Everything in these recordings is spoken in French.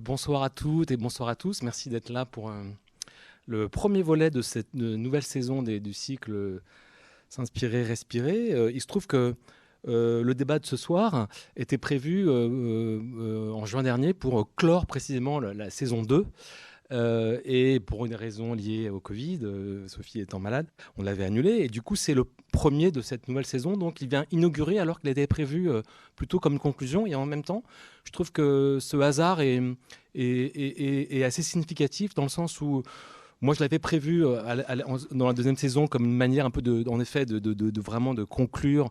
bonsoir à toutes et bonsoir à tous. Merci d'être là pour le premier volet de cette nouvelle saison du cycle S'inspirer, respirer. il se trouve que le débat de ce soir était prévu en juin dernier pour clore précisément la saison 2 euh, et pour une raison liée au Covid, euh, Sophie étant malade, on l'avait annulé. Et du coup, c'est le premier de cette nouvelle saison. Donc, il vient inaugurer alors qu'il était prévu euh, plutôt comme conclusion. Et en même temps, je trouve que ce hasard est assez significatif dans le sens où moi, je l'avais prévu euh, dans la deuxième saison comme une manière un peu en effet, de, vraiment de conclure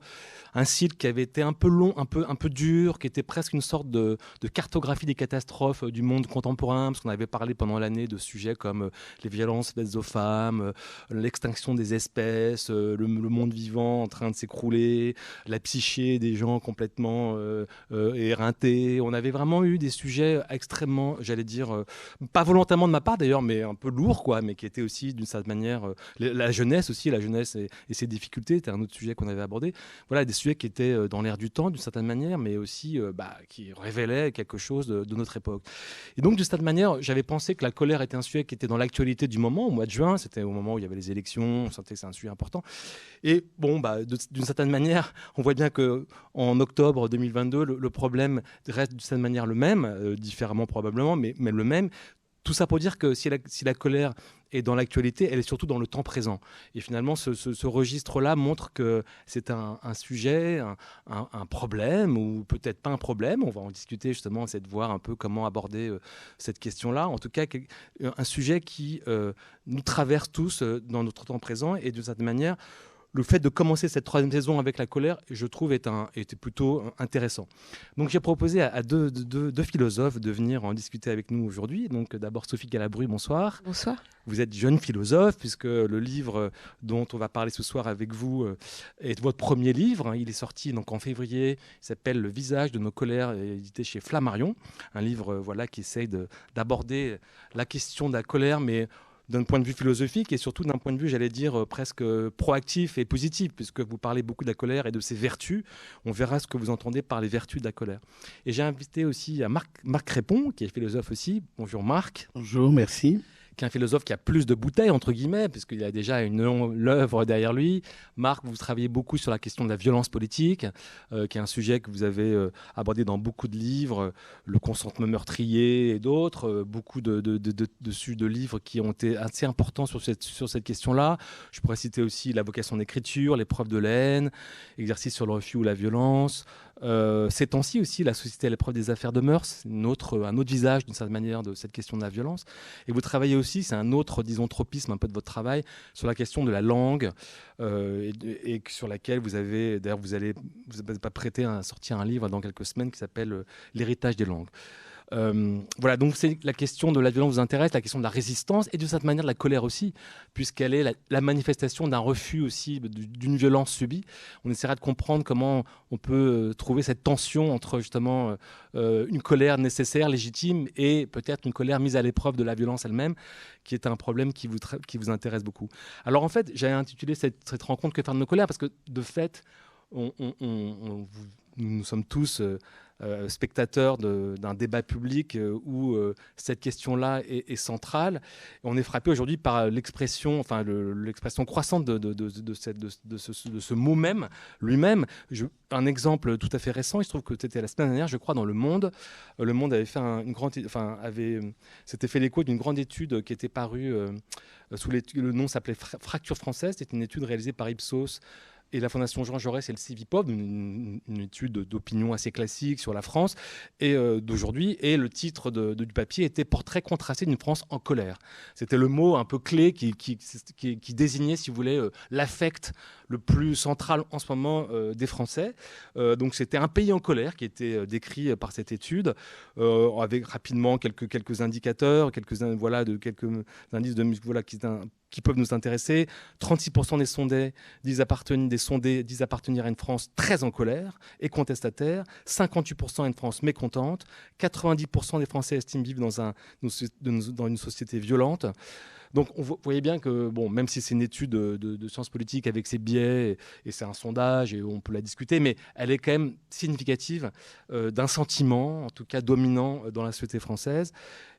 un cycle qui avait été un peu long, un peu, dur, qui était presque une sorte de, cartographie des catastrophes euh, du monde contemporain, parce qu'on avait parlé pendant l'année de sujets comme euh, les violences faites aux femmes, l'extinction des espèces, le, monde vivant en train de s'écrouler, la psyché des gens complètement éreintés. On avait vraiment eu des sujets extrêmement, j'allais dire, pas volontairement de ma part d'ailleurs, mais un peu lourds, quoi mais qui était aussi d'une certaine manière euh, la jeunesse aussi, la jeunesse et, ses difficultés, c'était un autre sujet qu'on avait abordé. Voilà, des sujets qui étaient euh, dans l'air du temps d'une certaine manière, mais aussi euh, bah, qui révélaient quelque chose de, notre époque. Et donc, d'une certaine manière, j'avais pensé que la colère était un sujet qui était dans l'actualité du moment, au mois de juin, c'était au moment où il y avait les élections, on sentait que c'est un sujet important. Et bon, bah, d'une certaine manière, on voit bien que en octobre 2022, le, problème reste d'une certaine manière le même, différemment probablement, mais, mais le même tout ça pour dire que si la, colère est dans l'actualité, elle est surtout dans le temps présent. Et finalement, ce, registre-là montre que c'est un, sujet, un, problème, ou peut-être pas un problème. On va en discuter justement, c'est de voir un peu comment aborder euh, cette question-là. En tout cas, un sujet qui euh, nous traverse tous euh, dans notre temps présent et de cette manière, le fait de commencer cette troisième saison avec la colère, je trouve, est un, était plutôt intéressant. Donc j'ai proposé à, deux, philosophes de venir en discuter avec nous aujourd'hui. Donc d'abord Sophie Galabru, bonsoir. Bonsoir. Vous êtes jeune philosophe, puisque le livre dont on va parler ce soir avec vous euh, est votre premier livre. Il est sorti donc en février. Il s'appelle Le visage de nos colères, édité chez Flammarion. Un livre voilà, qui essaye d'aborder la question de la colère, mais d'un point de vue philosophique et surtout d'un point de vue, j'allais dire, euh, presque euh, proactif et positif, puisque vous parlez beaucoup de la colère et de ses vertus. On verra ce que vous entendez par les vertus de la colère. Et j'ai invité aussi à Marc, Marc Crépon, qui est philosophe aussi. Bonjour Marc. Bonjour, merci qu'un philosophe qui a plus de bouteilles, entre guillemets, puisqu'il a déjà une œuvre derrière lui. Marc, vous travaillez beaucoup sur la question de la violence politique, euh, qui est un sujet que vous avez euh, abordé dans beaucoup de livres, le consentement meurtrier et d'autres, euh, beaucoup de, de, de, de, livres qui ont été assez importants sur cette, sur cette question-là. Je pourrais citer aussi la vocation d'écriture, l'épreuve de la haine, exercice sur le refus ou la violence, euh, ces temps-ci aussi, la société à l'épreuve des affaires de mœurs, un autre visage d'une certaine manière de cette question de la violence. Et vous travaillez aussi, c'est un autre, disons, tropisme un peu de votre travail, sur la question de la langue, euh, et, sur laquelle vous avez, d'ailleurs, vous allez, vous pas prêté à sortir un livre dans quelques semaines qui s'appelle euh, L'héritage des langues. Euh, voilà, donc c'est la question de la violence vous intéresse, la question de la résistance et de cette manière de la colère aussi, puisqu'elle est la, manifestation d'un refus aussi d'une violence subie. On essaiera de comprendre comment on peut euh, trouver cette tension entre justement euh, une colère nécessaire, légitime, et peut-être une colère mise à l'épreuve de la violence elle-même, qui est un problème qui vous, qui vous intéresse beaucoup. Alors en fait, j'ai intitulé cette, rencontre Que faire de nos colères, parce que de fait, nous sommes tous spectateur d'un débat public euh, où euh, cette question-là est, centrale. on est frappé aujourd'hui par l'expression, enfin l'expression croissante de, ce, mot même, lui-même. Un exemple tout à fait récent, il se trouve que c'était la semaine dernière, je crois, dans Le Monde. Le Monde avait fait une grande, enfin, avait, s'était fait l'écho d'une grande étude qui était parue sous le nom s'appelait Fracture française. C'était une étude réalisée par Ipsos et la Fondation Jean Jaurès et le CIVIPOV, une, une étude d'opinion assez classique sur la France et euh, d'aujourd'hui. Et le titre du papier était Portrait contrasté d'une France en colère. C'était le mot un peu clé qui, désignait, si vous voulez, euh, l'affect le plus central en ce moment euh, des Français. donc c'était un pays en colère qui était décrit par cette étude, avec rapidement quelques, quelques indicateurs, quelques, voilà, de, quelques indices de voilà, qui peuvent nous intéresser. 36% des sondés disent appartenir, des sondés disent appartenir à une France très en colère et contestataire. 58% à une France mécontente. 90% des Français estiment vivre dans, un, dans une société violente. Donc vous voyez bien que, bon, même si c'est une étude de, sciences politiques avec ses biais, et, c'est un sondage, et on peut la discuter, mais elle est quand même significative euh, d'un sentiment, en tout cas dominant dans la société française.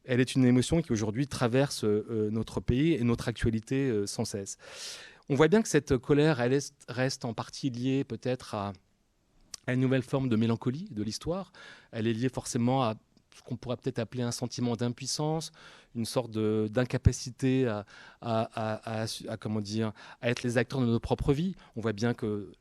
Elle est une émotion qui aujourd'hui traverse euh, notre pays et notre actualité euh, sans cesse. On voit bien que cette colère, elle reste en partie liée peut-être à, à une nouvelle forme de mélancolie de l'histoire. Elle est liée forcément à ce qu'on pourrait peut-être appeler un sentiment d'impuissance, une sorte d'incapacité à, comment dire, à être les acteurs de nos propres vies. On voit bien que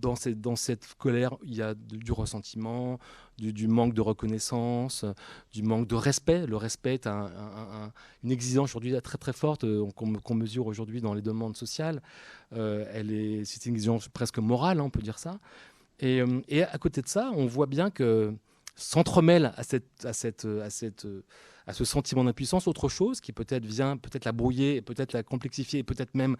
dans cette, dans cette colère, il y a du ressentiment, du, manque de reconnaissance, du manque de respect. Le respect est une exigence aujourd'hui très très forte euh, qu'on mesure aujourd'hui dans les demandes sociales. Euh, elle est, c'est une exigence presque morale, hein, on peut dire ça. Et, euh, et, à côté de ça, on voit bien que s'entremêle à, cette, à, cette, à, cette, à ce sentiment d'impuissance autre chose qui peut-être vient peut-être la brouiller, peut-être la complexifier, peut-être même,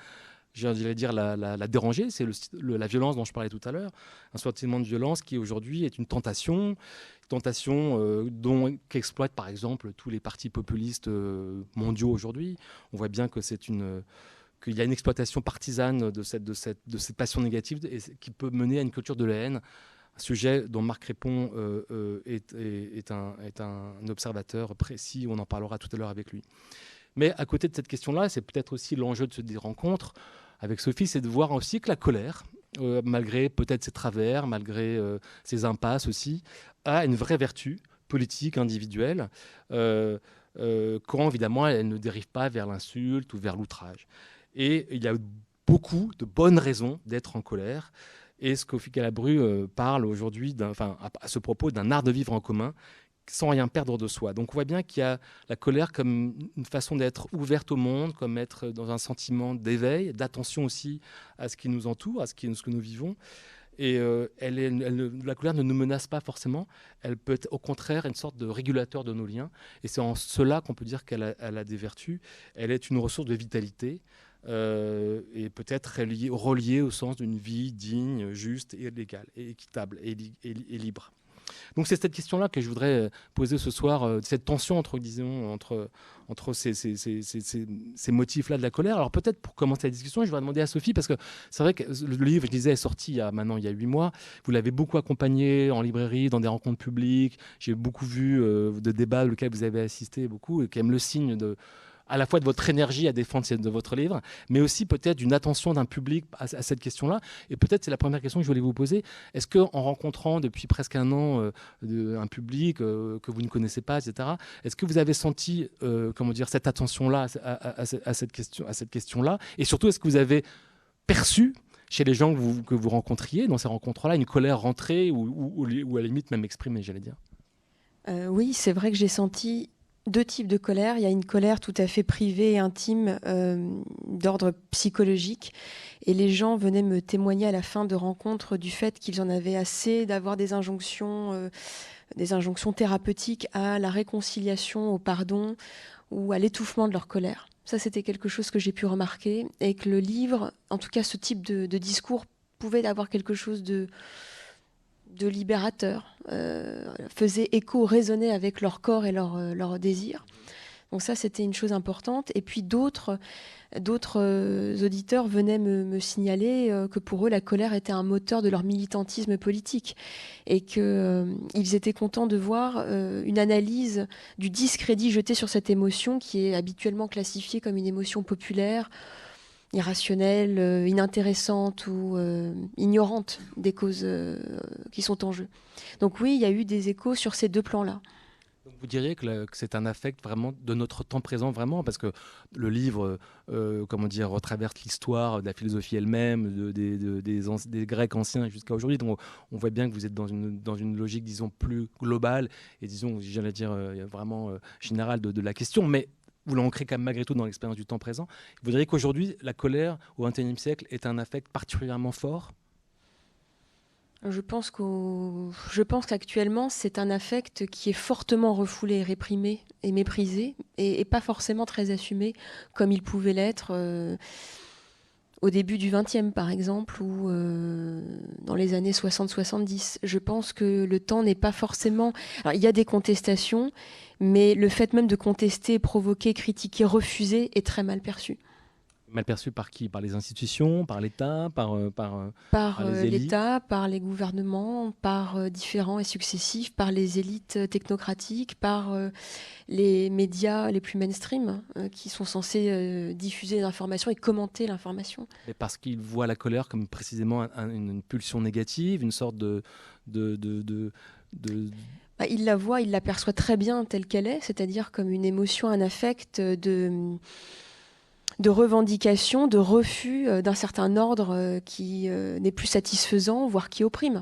j'allais dire, la, la, déranger. C'est la violence dont je parlais tout à l'heure. Un sentiment de violence qui aujourd'hui est une tentation, tentation euh, dont qu'exploitent par exemple tous les partis populistes euh, mondiaux aujourd'hui. On voit bien que c'est une qu'il y a une exploitation partisane de cette, de cette, de cette passion négative qui peut mener à une culture de la haine sujet dont Marc Répond euh, euh, est, un, observateur précis, on en parlera tout à l'heure avec lui. Mais à côté de cette question-là, c'est peut-être aussi l'enjeu de ces rencontres avec Sophie, c'est de voir aussi que la colère, euh, malgré peut-être ses travers, malgré ses impasses aussi, a une vraie vertu politique, individuelle, quand évidemment elle ne dérive pas vers l'insulte ou vers l'outrage. Et il y a beaucoup de bonnes raisons d'être en colère. Et Scofic Calabru euh, parle aujourd'hui, à, ce propos, d'un art de vivre en commun sans rien perdre de soi. Donc on voit bien qu'il y a la colère comme une façon d'être ouverte au monde, comme être dans un sentiment d'éveil, d'attention aussi à ce qui nous entoure, à ce, qui, que nous vivons. Et euh, la colère ne nous menace pas forcément, elle peut être au contraire une sorte de régulateur de nos liens. Et c'est en cela qu'on peut dire qu'elle a, des vertus. Elle est une ressource de vitalité, euh, et peut-être relié, au sens d'une vie digne, juste et légale, équitable et, libre. Donc c'est cette question-là que je voudrais euh, poser ce soir, euh, cette tension entre, disons, entre, entre ces motifs-là de la colère. Alors peut-être pour commencer la discussion, je vais demander à Sophie, parce que c'est vrai que le livre, je disais, est sorti il y a, maintenant il y a huit mois. Vous l'avez beaucoup accompagné en librairie, dans des rencontres publiques. J'ai beaucoup vu de débats auxquels vous avez assisté beaucoup, et qui aiment le signe de à la fois de votre énergie à défendre de votre livre, mais aussi peut-être d'une attention d'un public à, cette question-là. Et peut-être c'est la première question que je voulais vous poser. Est-ce qu'en rencontrant depuis presque un an euh, un public euh, que vous ne connaissez pas, etc., est-ce que vous avez senti euh, comment dire, cette attention-là à, cette question, à cette question-là? Et surtout, est-ce que vous avez perçu chez les gens que vous, que vous rencontriez dans ces rencontres-là une colère rentrée ou, ou, à la limite même exprimée, j'allais dire? Oui, c'est vrai que j'ai senti deux types de colère. Il y a une colère tout à fait privée et intime euh, d'ordre psychologique. Et les gens venaient me témoigner à la fin de rencontres du fait qu'ils en avaient assez d'avoir des injonctions, euh, des injonctions thérapeutiques à la réconciliation, au pardon ou à l'étouffement de leur colère. Ça, c'était quelque chose que j'ai pu remarquer et que le livre, en tout cas ce type de discours, pouvait avoir quelque chose de de libérateurs, euh, faisaient écho, résonnaient avec leur corps et leur, euh, leur désir. Donc ça, c'était une chose importante. Et puis d'autres, d'autres euh, auditeurs venaient me, signaler que pour eux, la colère était un moteur de leur militantisme politique et qu'ils étaient contents de voir une analyse du discrédit jeté sur cette émotion qui est habituellement classifiée comme une émotion populaire, irrationnelle, euh, inintéressante ou euh, ignorante des causes euh, qui sont en jeu. Donc oui, il y a eu des échos sur ces deux plans-là. Vous diriez que, c'est un affect vraiment de notre temps présent, vraiment, parce que le livre, comment dire, retraverse l'histoire de la philosophie elle-même, des, Grecs anciens jusqu'à aujourd'hui. Donc on voit bien que vous êtes dans une, dans une logique, disons, plus globale et, disons, j'allais dire, vraiment générale de, la question. Mais vous l'ancrez quand même malgré tout dans l'expérience du temps présent. Vous diriez qu'aujourd'hui, la colère au XXIe siècle est un affect particulièrement fort? Je pense qu'actuellement, c'est un affect qui est fortement refoulé, réprimé et méprisé, et, pas forcément très assumé comme il pouvait l'être. Euh, au début du XXe par exemple, ou dans les années 60-70. Je pense que le temps n'est pas forcément... Alors, il y a des contestations, mais le fait même de contester, provoquer, critiquer, refuser est très mal perçu. Mal perçu par qui? Par les institutions, par l'État, par, euh, par, euh, par, euh, l'État, par les gouvernements, par différents et successifs, par les élites technocratiques, par les médias les plus mainstream qui sont censés diffuser l'information et commenter l'information. Parce qu'ils voient la colère comme précisément une pulsion négative, une sorte de, de, de, de bah, il la voit, il l'aperçoit très bien telle qu'elle est, c'est-à-dire comme une émotion, un affect de de revendication, de refus euh, d'un certain ordre euh, qui euh, n'est plus satisfaisant, voire qui opprime.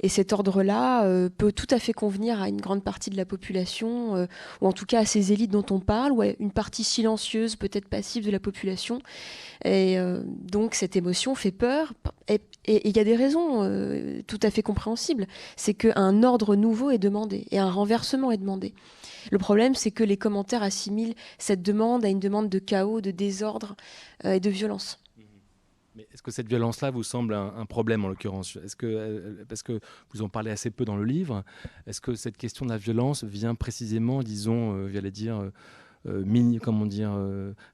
Et cet ordre-là peut tout à fait convenir à une grande partie de la population, ou en tout cas à ces élites dont on parle, ou à une partie silencieuse, peut-être passive de la population. Et donc cette émotion fait peur. Et il y a des raisons tout à fait compréhensibles. C'est qu'un ordre nouveau est demandé, et un renversement est demandé. Le problème, c'est que les commentaires assimilent cette demande à une demande de chaos, de désordre euh, et de violence. Mhm. Mais est-ce que cette violence-là vous semble un, problème en l'occurrence? Est-ce que euh, parce que vous en parlez assez peu dans le livre, est-ce que cette question de la violence vient précisément, disons, euh, j'allais dire, mini, comment dire,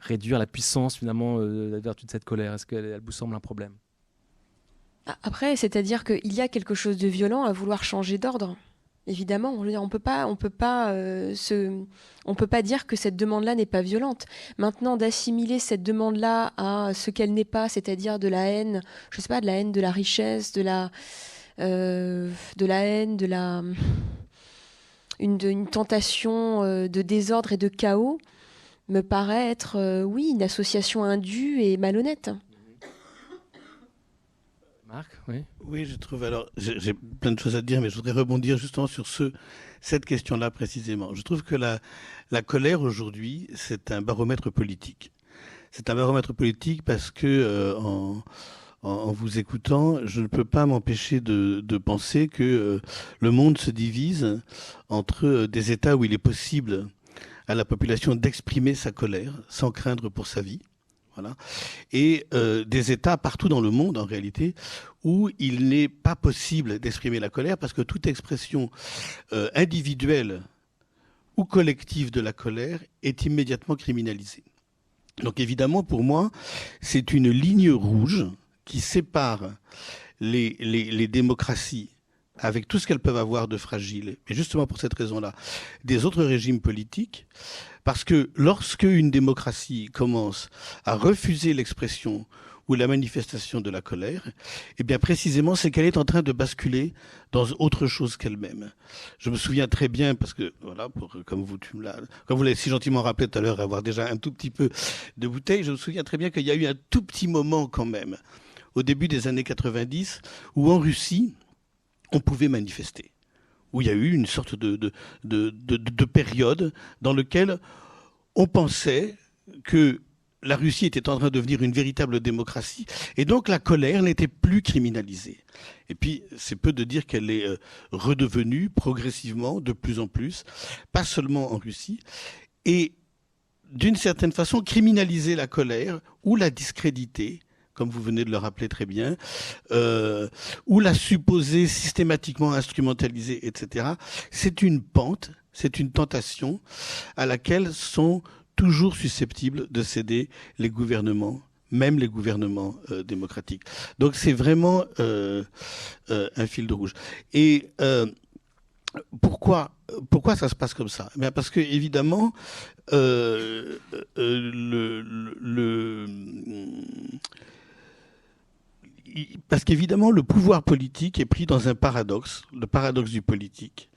réduire la puissance finalement la vertu de cette colère? Est-ce qu'elle vous semble un problème? Après, c'est-à-dire qu'il y a quelque chose de violent à vouloir changer d'ordre. Évidemment, on pas, euh, peut pas dire que cette demande-là n'est pas violente. Maintenant, d'assimiler cette demande-là à ce qu'elle n'est pas, c'est-à-dire de la haine, je sais pas, de la haine de la richesse, de la, euh, de la haine, de la, une, une tentation euh, de désordre et de chaos, me paraît être, oui, une association indue et malhonnête. Oui. Je trouve. Alors, j'ai plein de choses à dire, mais je voudrais rebondir justement sur ce, cette question-là précisément. Je trouve que la, colère aujourd'hui, c'est un baromètre politique. C'est un baromètre politique parce que euh, en, vous écoutant, je ne peux pas m'empêcher de, de, penser que euh, le monde se divise entre euh, des États où il est possible à la population d'exprimer sa colère sans craindre pour sa vie et euh, des États partout dans le monde, en réalité, où il n'est pas possible d'exprimer la colère parce que toute expression euh, individuelle ou collective de la colère est immédiatement criminalisée. Donc évidemment, pour moi, c'est une ligne rouge qui sépare les, les démocraties avec tout ce qu'elles peuvent avoir de fragile, et justement pour cette raison-là, des autres régimes politiques, parce que lorsque une démocratie commence à refuser l'expression ou la manifestation de la colère, eh bien précisément c'est qu'elle est en train de basculer dans autre chose qu'elle-même. Je me souviens très bien parce que voilà, comme vous comme vous l'avez si gentiment rappelé tout à l'heure, avoir déjà un tout petit peu de bouteille, je me souviens très bien qu'il y a eu un tout petit moment quand même au début des années 90 où en Russie on pouvait manifester où il y a eu une sorte de, de, de, de période dans laquelle on pensait que la Russie était en train de devenir une véritable démocratie, et donc la colère n'était plus criminalisée. Et puis, c'est peu de dire qu'elle est euh, redevenue progressivement, de plus en plus, pas seulement en Russie, et d'une certaine façon criminaliser la colère ou la discréditer, comme vous venez de le rappeler très bien, euh, ou la supposer systématiquement instrumentalisée, etc. C'est une pente, c'est une tentation à laquelle sont toujours susceptibles de céder les gouvernements même les gouvernements euh, démocratiques. Donc c'est vraiment euh, un fil de rouge. Et pourquoi, pourquoi ça se passe comme ça? Eh Parce que évidemment, le, le parce qu'évidemment, le pouvoir politique est pris dans un paradoxe, le paradoxe du politique,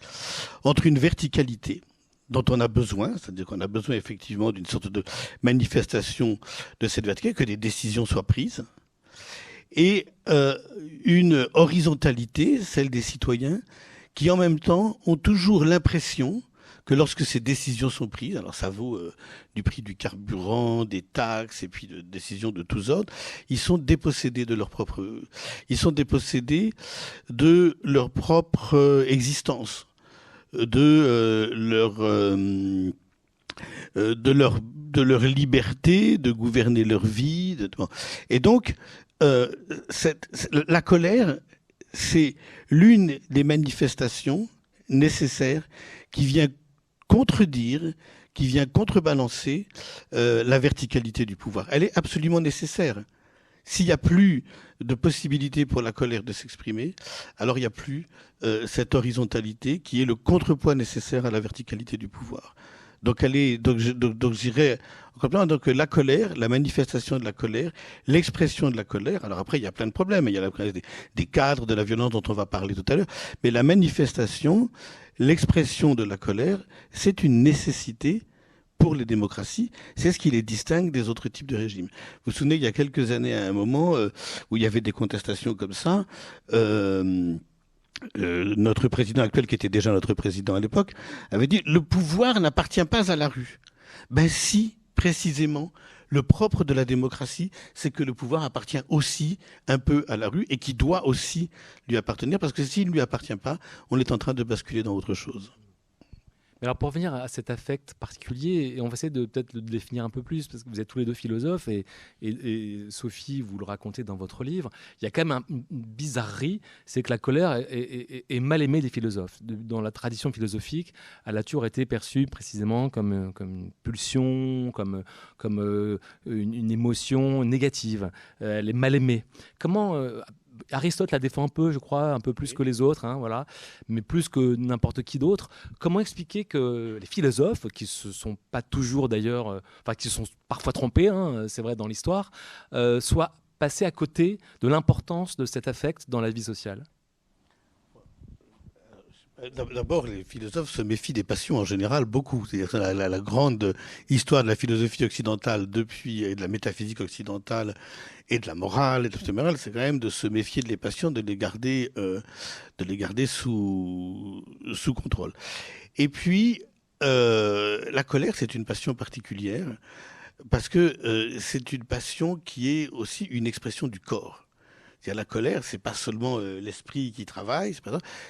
entre une verticalité dont on a besoin, c'est-à-dire qu'on a besoin effectivement d'une sorte de manifestation de cette verticalité, que des décisions soient prises, et euh, une horizontalité, celle des citoyens, qui en même temps ont toujours l'impression que lorsque ces décisions sont prises, alors ça vaut euh, du prix du carburant, des taxes et puis de décisions de tous ordres, ils sont dépossédés de leur propre, ils sont dépossédés de leur propre euh, existence, de euh, leur de leur de leur liberté de gouverner leur vie. Et donc, la colère, c'est l'une des manifestations nécessaires qui vient contredire, qui vient contrebalancer euh, la verticalité du pouvoir. Elle est absolument nécessaire. S'il n'y a plus de possibilité pour la colère de s'exprimer, alors il n'y a plus euh, cette horizontalité qui est le contrepoids nécessaire à la verticalité du pouvoir. Donc elle est donc donc, donc j'irais donc la colère, la manifestation de la colère, l'expression de la colère. Alors après il y a plein de problèmes, il y a des, des cadres de la violence dont on va parler tout à l'heure, mais la manifestation, l'expression de la colère, c'est une nécessité pour les démocraties, c'est ce qui les distingue des autres types de régimes. Vous vous souvenez, il y a quelques années, à un moment euh, où il y avait des contestations comme ça, euh, euh, notre président actuel, qui était déjà notre président à l'époque, avait dit le pouvoir n'appartient pas à la rue. Ben si, précisément, le propre de la démocratie, c'est que le pouvoir appartient aussi un peu à la rue et qui doit aussi lui appartenir, parce que s'il ne lui appartient pas, on est en train de basculer dans autre chose alors pour revenir à cet affect particulier, et on va essayer de peut-être le définir un peu plus, parce que vous êtes tous les deux philosophes, et, Sophie, vous le racontez dans votre livre, il y a quand même une bizarrerie, c'est que la colère est, mal aimée des philosophes. dans la tradition philosophique, elle a toujours été perçue précisément comme, comme une pulsion, comme, comme euh, une, émotion négative. Euh, elle est mal aimée. Comment, euh, Aristote la défend un peu, je crois, un peu plus que les autres, hein, voilà, mais plus que n'importe qui d'autre. Comment expliquer que les philosophes, qui se sont pas toujours d'ailleurs, euh, enfin qui se sont parfois trompés, hein, c'est vrai dans l'histoire, euh, soient passés à côté de l'importance de cet affect dans la vie sociale? D'abord, les philosophes se méfient des passions en général beaucoup. C'est-à-dire la, la, grande histoire de la philosophie occidentale depuis et de la métaphysique occidentale et de la morale et de la morale, c'est quand même de se méfier de les passions, de les garder, euh, de les garder sous sous contrôle. Et puis euh, la colère, c'est une passion particulière parce que euh, c'est une passion qui est aussi une expression du corps. C'est-à-dire la colère, c'est pas seulement euh, l'esprit qui travaille,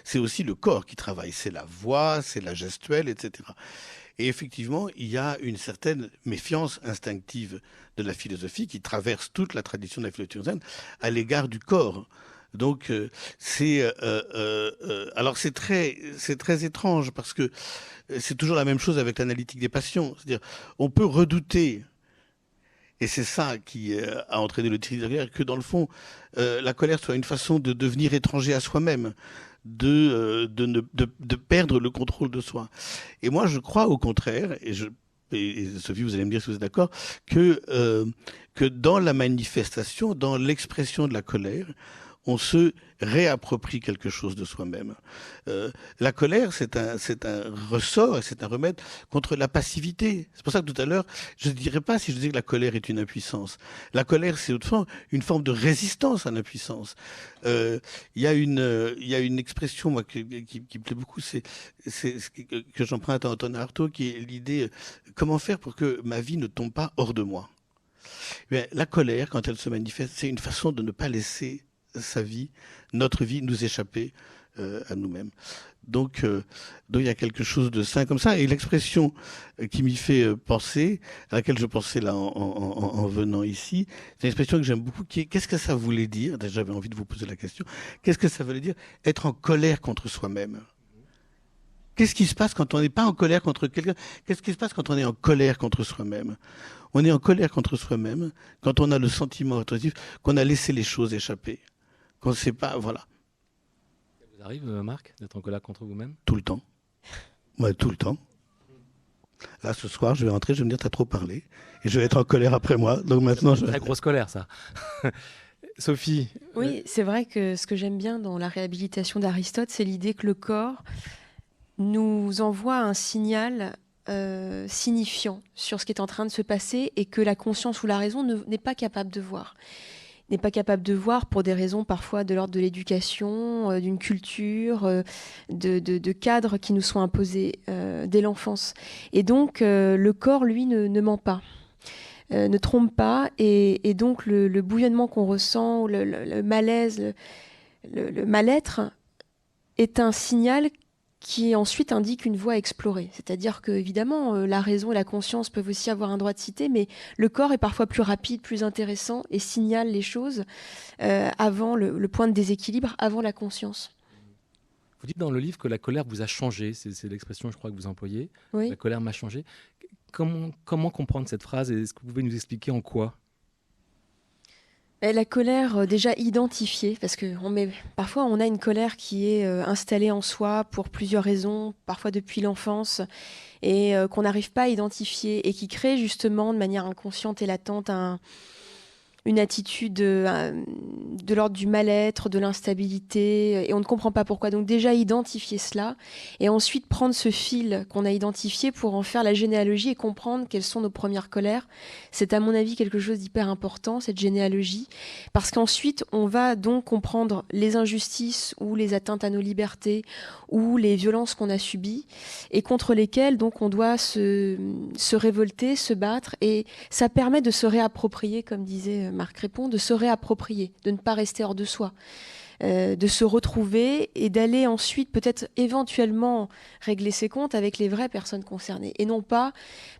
c'est aussi le corps qui travaille. C'est la voix, c'est la gestuelle, etc. Et effectivement, il y a une certaine méfiance instinctive de la philosophie qui traverse toute la tradition de la philosophie à l'égard du corps. Donc euh, c'est euh, alors c'est très c'est très étrange parce que c'est toujours la même chose avec l'analytique des passions. C'est-à-dire on peut redouter et c'est ça qui euh, a entraîné le tri de que dans le fond, euh, la colère soit une façon de devenir étranger à soi-même, de, euh, de, de, perdre le contrôle de soi. Et moi, je crois au contraire, et, je, Sophie, vous allez me dire si vous êtes d'accord, que, que dans la manifestation, dans l'expression de la colère, on se réapproprie quelque chose de soi-même. Euh, la colère, c'est un, c'est un ressort et c'est un remède contre la passivité. C'est pour ça que tout à l'heure, je ne dirais pas si je dis que la colère est une impuissance. La colère, c'est autrement une forme de résistance à l'impuissance. Euh, il y a une, y a une expression moi qui, qui, me plaît beaucoup, c'est, c'est que j'emprunte à Antonin Artaud, qui est l'idée euh, comment faire pour que ma vie ne tombe pas hors de moi. Mais la colère, quand elle se manifeste, c'est une façon de ne pas laisser sa vie, notre vie, nous échapper euh, à nous-mêmes. Donc, euh, donc il y a quelque chose de sain comme ça. Et l'expression euh, qui m'y fait penser, à laquelle je pensais là en, en, en venant ici, c'est une expression que j'aime beaucoup. Qui est qu'est-ce que ça voulait dire? Déjà, j'avais envie de vous poser la question. Qu'est-ce que ça voulait dire Être en colère contre soi-même? Qu'est-ce qui se passe quand on n'est pas en colère contre quelqu'un? Qu'est-ce qui se passe quand on est en colère contre soi-même? On est en colère contre soi-même quand on a le sentiment autoritatif qu'on a laissé les choses échapper qu'on ne sait pas, voilà. Ça vous arrive, euh, Marc, d'être en colère contre vous-même? Tout le temps. Moi, tout le temps. Là, ce soir, je vais rentrer, je vais me dire, t'as trop parlé. Et je vais être en colère après moi. Donc maintenant, je... Très grosse colère, ça. Sophie Oui, c'est vrai que ce que j'aime bien dans la réhabilitation d'Aristote, c'est l'idée que le corps nous envoie un signal euh, signifiant sur ce qui est en train de se passer et que la conscience ou la raison n'est pas capable de voir n'est pas capable de voir pour des raisons parfois de l'ordre de l'éducation, euh, d'une culture, euh, de, cadres qui nous sont imposés euh, dès l'enfance. Et donc le corps, lui, ne, ment pas. ne trompe pas et, donc le, bouillonnement qu'on ressent, le, malaise, le, mal-être est un signal qui ensuite indique une voie à explorer. C'est-à-dire que, évidemment, euh, la raison et la conscience peuvent aussi avoir un droit de citer, mais le corps est parfois plus rapide, plus intéressant et signale les choses euh, avant le, point de déséquilibre, avant la conscience. Vous dites dans le livre que la colère vous a changé, c'est l'expression, je crois, que vous employez. La colère m'a changé. Comment, comment comprendre cette phrase et est-ce que vous pouvez nous expliquer en quoi? La colère euh, déjà identifiée, parce que parfois on a une colère qui est euh, installée en soi pour plusieurs raisons, parfois depuis l'enfance, et euh, qu'on n'arrive pas à identifier, et qui crée justement de manière inconsciente et latente un, une attitude euh, de l'ordre du mal-être, de l'instabilité, et on ne comprend pas pourquoi. Donc déjà identifier cela, et ensuite prendre ce fil qu'on a identifié pour en faire la généalogie et comprendre quelles sont nos premières colères. C'est à mon avis quelque chose d'hyper important, cette généalogie, parce qu'ensuite on va donc comprendre les injustices ou les atteintes à nos libertés ou les violences qu'on a subies, et contre lesquelles donc on doit se, se révolter, se battre, et ça permet de se réapproprier, comme disait Marc répond, de se réapproprier, de ne pas rester hors de soi, euh, de se retrouver et d'aller ensuite peut-être éventuellement régler ses comptes avec les vraies personnes concernées. Et non pas,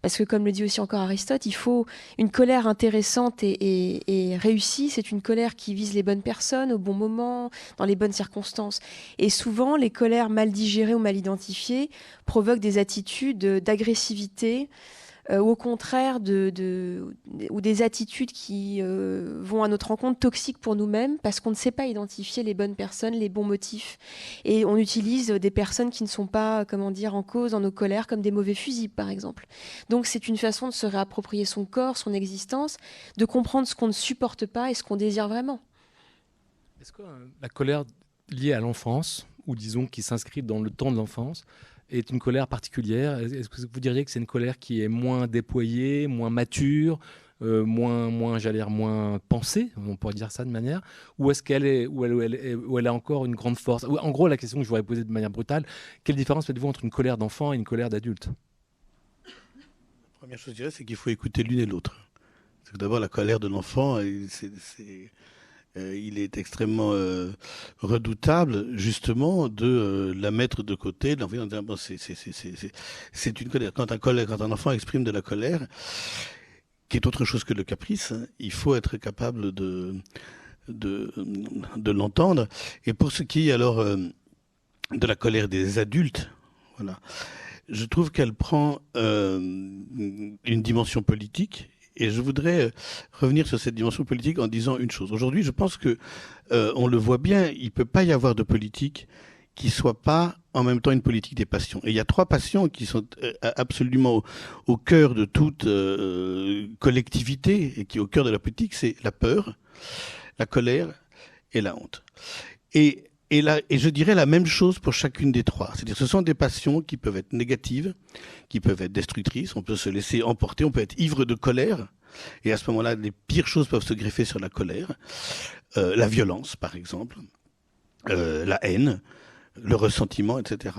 parce que comme le dit aussi encore Aristote, il faut une colère intéressante et, réussie, c'est une colère qui vise les bonnes personnes au bon moment, dans les bonnes circonstances. Et souvent, les colères mal digérées ou mal identifiées provoquent des attitudes d'agressivité, euh, au contraire de, ou des attitudes qui euh, vont à notre rencontre toxiques pour nous-mêmes parce qu'on ne sait pas identifier les bonnes personnes, les bons motifs. Et on utilise des personnes qui ne sont pas, comment dire, en cause dans nos colères comme des mauvais fusibles, par exemple. Donc c'est une façon de se réapproprier son corps, son existence, de comprendre ce qu'on ne supporte pas et ce qu'on désire vraiment. Est-ce que euh, la colère liée à l'enfance, ou disons qui s'inscrit dans le temps de l'enfance, est une colère particulière. Est-ce que vous diriez que c'est une colère qui est moins déployée, moins mature, euh, moins, moins, j'allais moins pensée, on pourrait dire ça de manière, ou est-ce qu'elle est, où elle, elle, a encore une grande force? En gros, la question que je voudrais poser de manière brutale, quelle différence faites-vous entre une colère d'enfant et une colère d'adulte? La première chose, je dirais, c'est qu'il faut écouter l'une et l'autre. D'abord, la colère de l'enfant, c'est euh, il est extrêmement euh, redoutable justement de euh, la mettre de côté, en c'est une colère. Quand un colère, quand un enfant exprime de la colère, qui est autre chose que le caprice, hein, il faut être capable de l'entendre. Et pour ce qui est alors de la colère des adultes, voilà, je trouve qu'elle prend une dimension politique et je voudrais euh, revenir sur cette dimension politique en disant une chose. Aujourd'hui, je pense que euh, on le voit bien, il peut pas y avoir de politique qui soit pas en même temps une politique des passions. Et il y a trois passions qui sont euh, absolument au, cœur de toute collectivité et qui est au cœur de la politique, c'est la peur, la colère et la honte. Et et, là, et je dirais la même chose pour chacune des trois. C'est-à-dire ce sont des passions qui peuvent être négatives, qui peuvent être destructrices, on peut se laisser emporter, on peut être ivre de colère, et à ce moment-là, les pires choses peuvent se greffer sur la colère, euh, la violence par exemple, euh, la haine, le ressentiment, etc.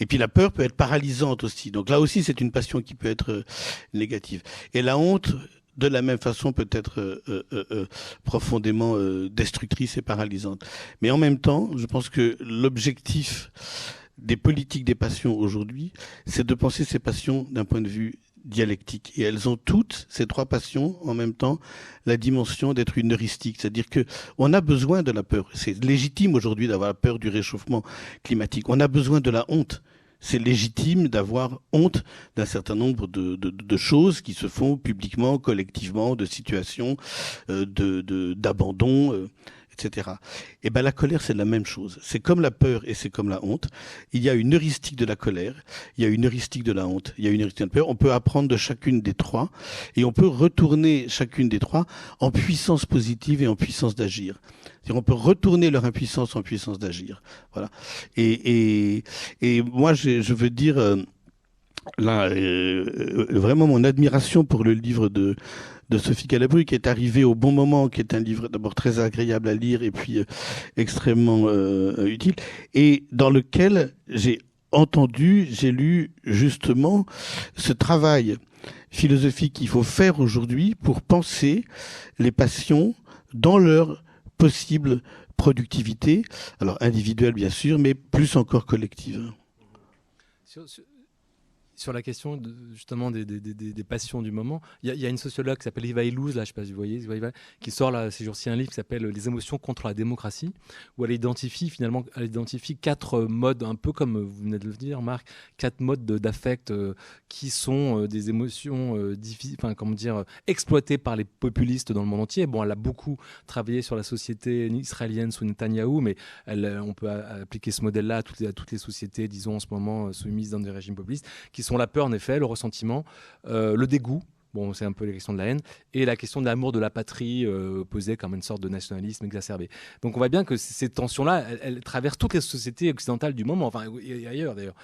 Et puis la peur peut être paralysante aussi. Donc là aussi, c'est une passion qui peut être euh, négative. Et la honte, de la même façon peut être euh, euh, euh, profondément destructrice et paralysante. Mais en même temps, je pense que l'objectif des politiques des passions aujourd'hui, c'est de penser ces passions d'un point de vue dialectique. Et elles ont toutes, ces trois passions, en même temps, la dimension d'être une heuristique. C'est-à-dire que on a besoin de la peur. C'est légitime aujourd'hui d'avoir la peur du réchauffement climatique. On a besoin de la honte c'est légitime d'avoir honte d'un certain nombre de, choses qui se font publiquement, collectivement, de situations euh, d'abandon, euh, etc. Et ben la colère, c'est la même chose. C'est comme la peur et c'est comme la honte. Il y a une heuristique de la colère, il y a une heuristique de la honte, il y a une heuristique de la peur. On peut apprendre de chacune des trois et on peut retourner chacune des trois en puissance positive et en puissance d'agir. On peut retourner leur impuissance en puissance d'agir. Voilà. Et, et, et moi, je veux dire euh, là euh, vraiment mon admiration pour le livre de de Sophie Calabru, qui est arrivé au bon moment, qui est un livre d'abord très agréable à lire et puis euh, extrêmement euh, utile, et dans lequel j'ai entendu, j'ai lu justement ce travail philosophique qu'il faut faire aujourd'hui pour penser les passions dans leur possible productivité, alors individuelle bien sûr, mais plus encore collective. La question justement des, passions du moment, il y, a une sociologue qui s'appelle Eva Illouz, là, je sais pas si vous voyez, qui sort ces jours-ci un livre qui s'appelle Les émotions contre la démocratie, où elle identifie finalement, elle identifie quatre modes, un peu comme vous venez de le dire, Marc, quatre modes d'affect euh, qui sont euh, des émotions euh, comment dire, exploitées par les populistes dans le monde entier. Bon, elle a beaucoup travaillé sur la société israélienne sous Netanyahou, mais on peut appliquer ce modèle-là à toutes les sociétés, disons en ce moment soumises dans des régimes populistes, qui sont la peur, en effet, le ressentiment, euh, le dégoût, Bon, c'est un peu la question de la haine. Et la question de l'amour de la patrie euh, posée comme une sorte de nationalisme exacerbé. Donc on voit bien que ces tensions-là, elles, traversent toutes les sociétés occidentales du moment, enfin et ailleurs d'ailleurs.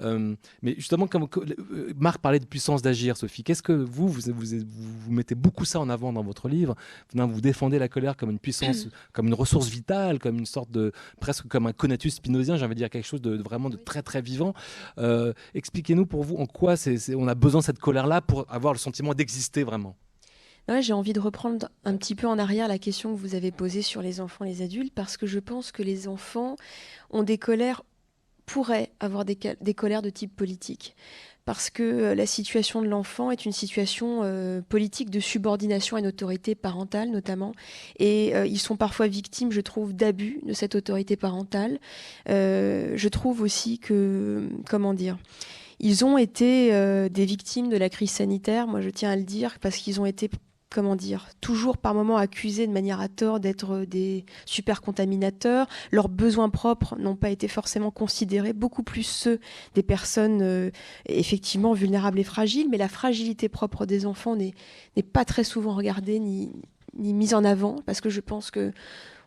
Euh, mais justement, comme euh, Marc parlait de puissance d'agir, Sophie, qu'est-ce que vous vous, vous, mettez beaucoup ça en avant dans votre livre? Vous défendez la colère comme une puissance, comme une ressource vitale, comme une sorte de presque comme un conatus spinozien, j'avais dire quelque chose de, vraiment de très très vivant. Expliquez-nous pour vous en quoi on a besoin de cette colère-là pour avoir le sentiment d'exister vraiment. J'ai envie de reprendre un petit peu en arrière la question que vous avez posée sur les enfants et les adultes, parce que je pense que les enfants ont des colères, pourraient avoir des, colères de type politique. Parce que euh, la situation de l'enfant est une situation euh, politique de subordination à une autorité parentale, notamment. Et euh, ils sont parfois victimes, je trouve, d'abus de cette autorité parentale. je trouve aussi que, comment dire, ils ont été euh, des victimes de la crise sanitaire, moi je tiens à le dire, parce qu'ils ont été comment dire, toujours par moments accusés de manière à tort d'être euh, des super contaminateurs. Leurs besoins propres n'ont pas été forcément considérés, beaucoup plus ceux des personnes euh, effectivement vulnérables et fragiles, mais la fragilité propre des enfants n'est pas très souvent regardée ni, ni mise en avant, parce que je pense que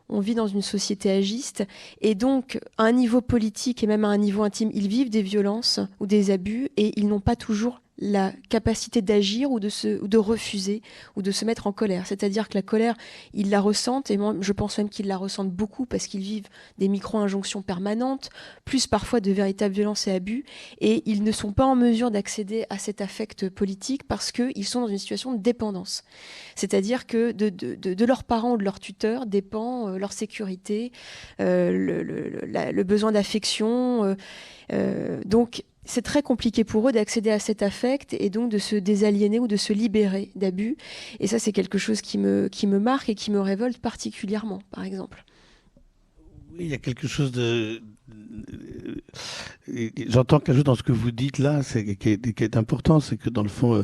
on vit dans une société agiste et donc à un niveau politique et même à un niveau intime, ils vivent des violences ou des abus et ils n'ont pas toujours la capacité d'agir ou de ou de refuser ou de se mettre en colère. C'est-à-dire que la colère, ils la ressentent et je pense même qu'ils la ressentent beaucoup parce qu'ils vivent des micro-injonctions permanentes, plus parfois de véritables violences et abus et ils ne sont pas en mesure d'accéder à cet affect politique parce qu'ils sont dans une situation de dépendance. C'est-à-dire que de, de, de, leurs parents ou de leurs tuteurs dépend euh, leur sécurité, euh, le, le, besoin d'affection. Euh donc c'est très compliqué pour eux d'accéder à cet affect et donc de se désaliéner ou de se libérer d'abus. Et ça, c'est quelque chose qui me, qui me marque et qui me révolte particulièrement, par exemple. Oui, il y a quelque chose de. J'entends quelque chose dans ce que vous dites là, c'est qui, est, important, c'est que dans le fond, euh,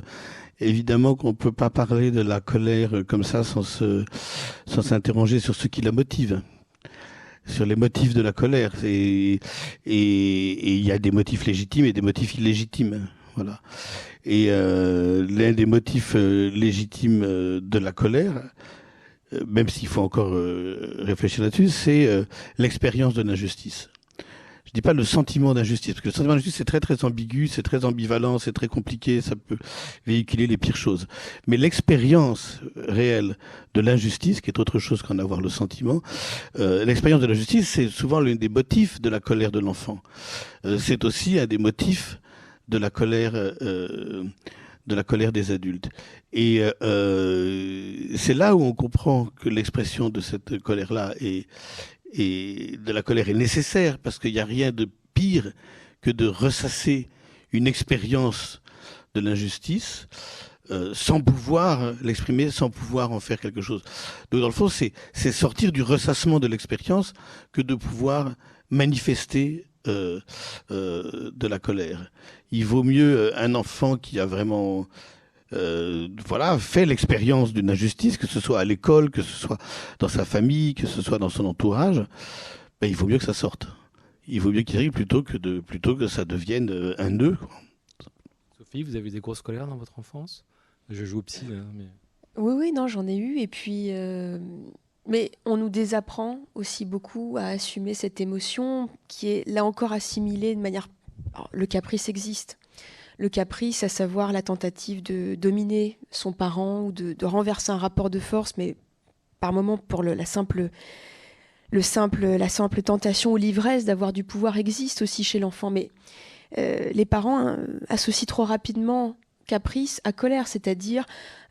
évidemment qu'on ne peut pas parler de la colère comme ça sans se, sans s'interroger sur ce qui la motive sur les motifs de la colère. Et il y a des motifs légitimes et des motifs illégitimes. Voilà. Et euh, l'un des motifs euh, légitimes euh, de la colère, même s'il faut encore réfléchir là-dessus, c'est l'expérience de l'injustice dis pas le sentiment d'injustice, parce que le sentiment d'injustice c'est très très ambigu, c'est très ambivalent, c'est très compliqué, ça peut véhiculer les pires choses. Mais l'expérience réelle de l'injustice, qui est autre chose qu'en avoir le sentiment, euh, l'expérience de l'injustice, c'est souvent l'un des motifs de la colère de l'enfant. Euh, c'est aussi un des motifs de la colère. Euh, de la colère des adultes. Et c'est là où on comprend que l'expression de cette colère-là est, et de la colère est nécessaire parce qu'il n'y a rien de pire que de ressasser une expérience de l'injustice euh, sans pouvoir l'exprimer, sans pouvoir en faire quelque chose. Donc dans le fond, c'est sortir du ressassement de l'expérience que de pouvoir manifester euh, euh, de la colère. Il vaut mieux un enfant qui a vraiment euh, voilà, fait l'expérience d'une injustice, que ce soit à l'école, que ce soit dans sa famille, que ce soit dans son entourage, ben, il vaut mieux que ça sorte. Il vaut mieux qu'il arrive plutôt que, de, plutôt que ça devienne euh, un nœud. Sophie, vous avez eu des grosses colères dans votre enfance? Je joue au psy, mais... Oui, oui, non, j'en ai eu. Et puis, euh, mais on nous désapprend aussi beaucoup à assumer cette émotion qui est là encore assimilée de manière. le caprice existe le caprice, à savoir la tentative de dominer son parent ou de, renverser un rapport de force, mais par moment pour la simple le simple, la simple tentation ou l'ivresse d'avoir du pouvoir existe aussi chez l'enfant. Mais euh, les parents hein, associent trop rapidement caprice à colère, c'est-à-dire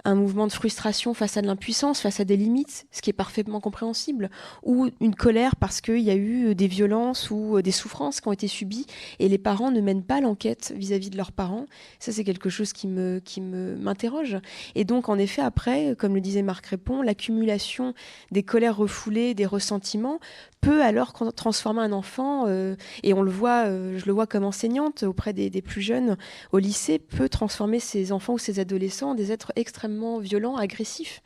un mouvement de frustration face à de l'impuissance, face à des limites, ce qui est parfaitement compréhensible, ou une colère parce qu'il y a eu des violences ou des souffrances qui ont été subies et les parents ne mènent pas l'enquête vis-à-vis de leurs parents. Ça, c'est quelque chose qui me qui me m'interroge. Et donc, en effet, après, comme le disait Marc Répond, l'accumulation des colères refoulées, des ressentiments peut alors transformer un enfant, euh, et on le voit, euh, je le vois comme enseignante auprès des, plus jeunes au lycée, peut transformer ses enfants ou ses adolescents en des êtres extrêmement violents, agressifs.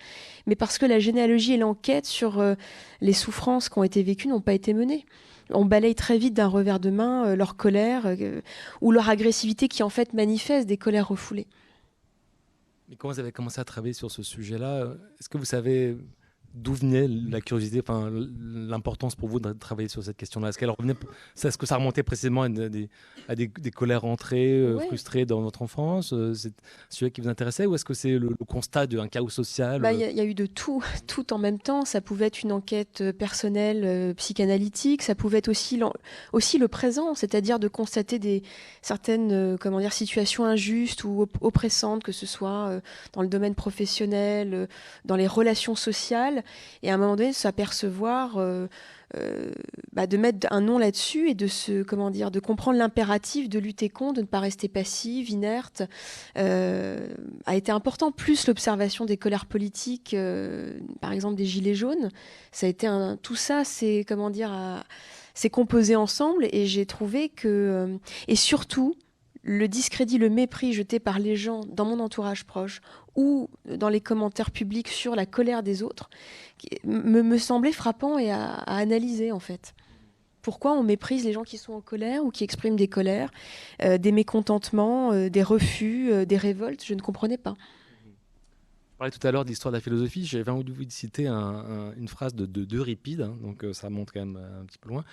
Mais parce que la généalogie et l'enquête sur euh, les souffrances qui ont été vécues n'ont pas été menées. On balaye très vite d'un revers de main leur colère ou leur agressivité qui en fait manifeste des colères refoulées. Mais comment vous avez commencé à travailler sur ce sujet-là? Est-ce que vous savez d'où venait la curiosité, enfin l'importance pour vous de travailler sur cette question-là? Est-ce qu'elle revenait, est-ce que ça remontait précisément à des, à des, colères rentrées, euh, frustrées dans votre enfance euh, C'est celui qui vous intéressait ou est-ce que c'est le, constat d'un chaos social bah, Il y, a eu de tout, tout en même temps. Ça pouvait être une enquête euh, personnelle, psychanalytique. Ça pouvait être aussi, aussi le présent, c'est-à-dire de constater des certaines comment dire situations injustes ou oppressantes, que ce soit dans le domaine professionnel, dans les relations sociales et à un moment donné s'apercevoir euh, euh, bah, de mettre un nom là-dessus et de se comment dire de comprendre l'impératif de lutter contre de ne pas rester passive inerte euh, a été important plus l'observation des colères politiques par exemple des gilets jaunes. Ça a été un, tout ça c'est comment dire c'est composé ensemble et j'ai trouvé que et surtout le discrédit, le mépris jeté par les gens dans mon entourage proche ou dans les commentaires publics sur la colère des autres me, semblait frappant et à, analyser en fait. Pourquoi on méprise les gens qui sont en colère ou qui expriment des colères, euh, des mécontentements, euh, des refus, euh, des révoltes? Je ne comprenais pas. Je parlais tout à l'heure de l'histoire de la philosophie. J'avais envie de vous citer une phrase de, d'Euripide, hein, donc ça monte quand même un petit peu loin.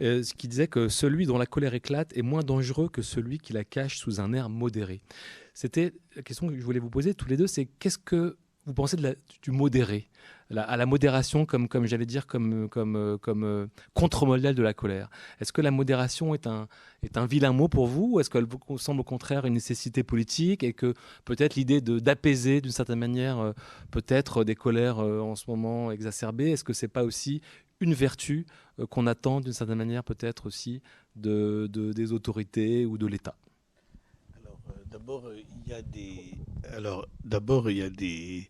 Euh, ce qui disait que celui dont la colère éclate est moins dangereux que celui qui la cache sous un air modéré. C'était la question que je voulais vous poser tous les deux, c'est qu'est-ce que vous pensez du modéré? À la modération comme, comme j'allais dire, comme, comme, comme euh, contre-modèle de la colère. Est-ce que la modération est un, est un vilain mot pour vous ou est-ce qu'elle vous semble au contraire une nécessité politique et que peut-être l'idée d'apaiser d'une certaine manière euh, peut-être des colères en ce moment exacerbées, est-ce que c'est pas aussi une vertu euh, qu'on attend d'une certaine manière peut-être aussi de, des autorités ou de l'État? Euh, d'abord il y a des alors d'abord il y a des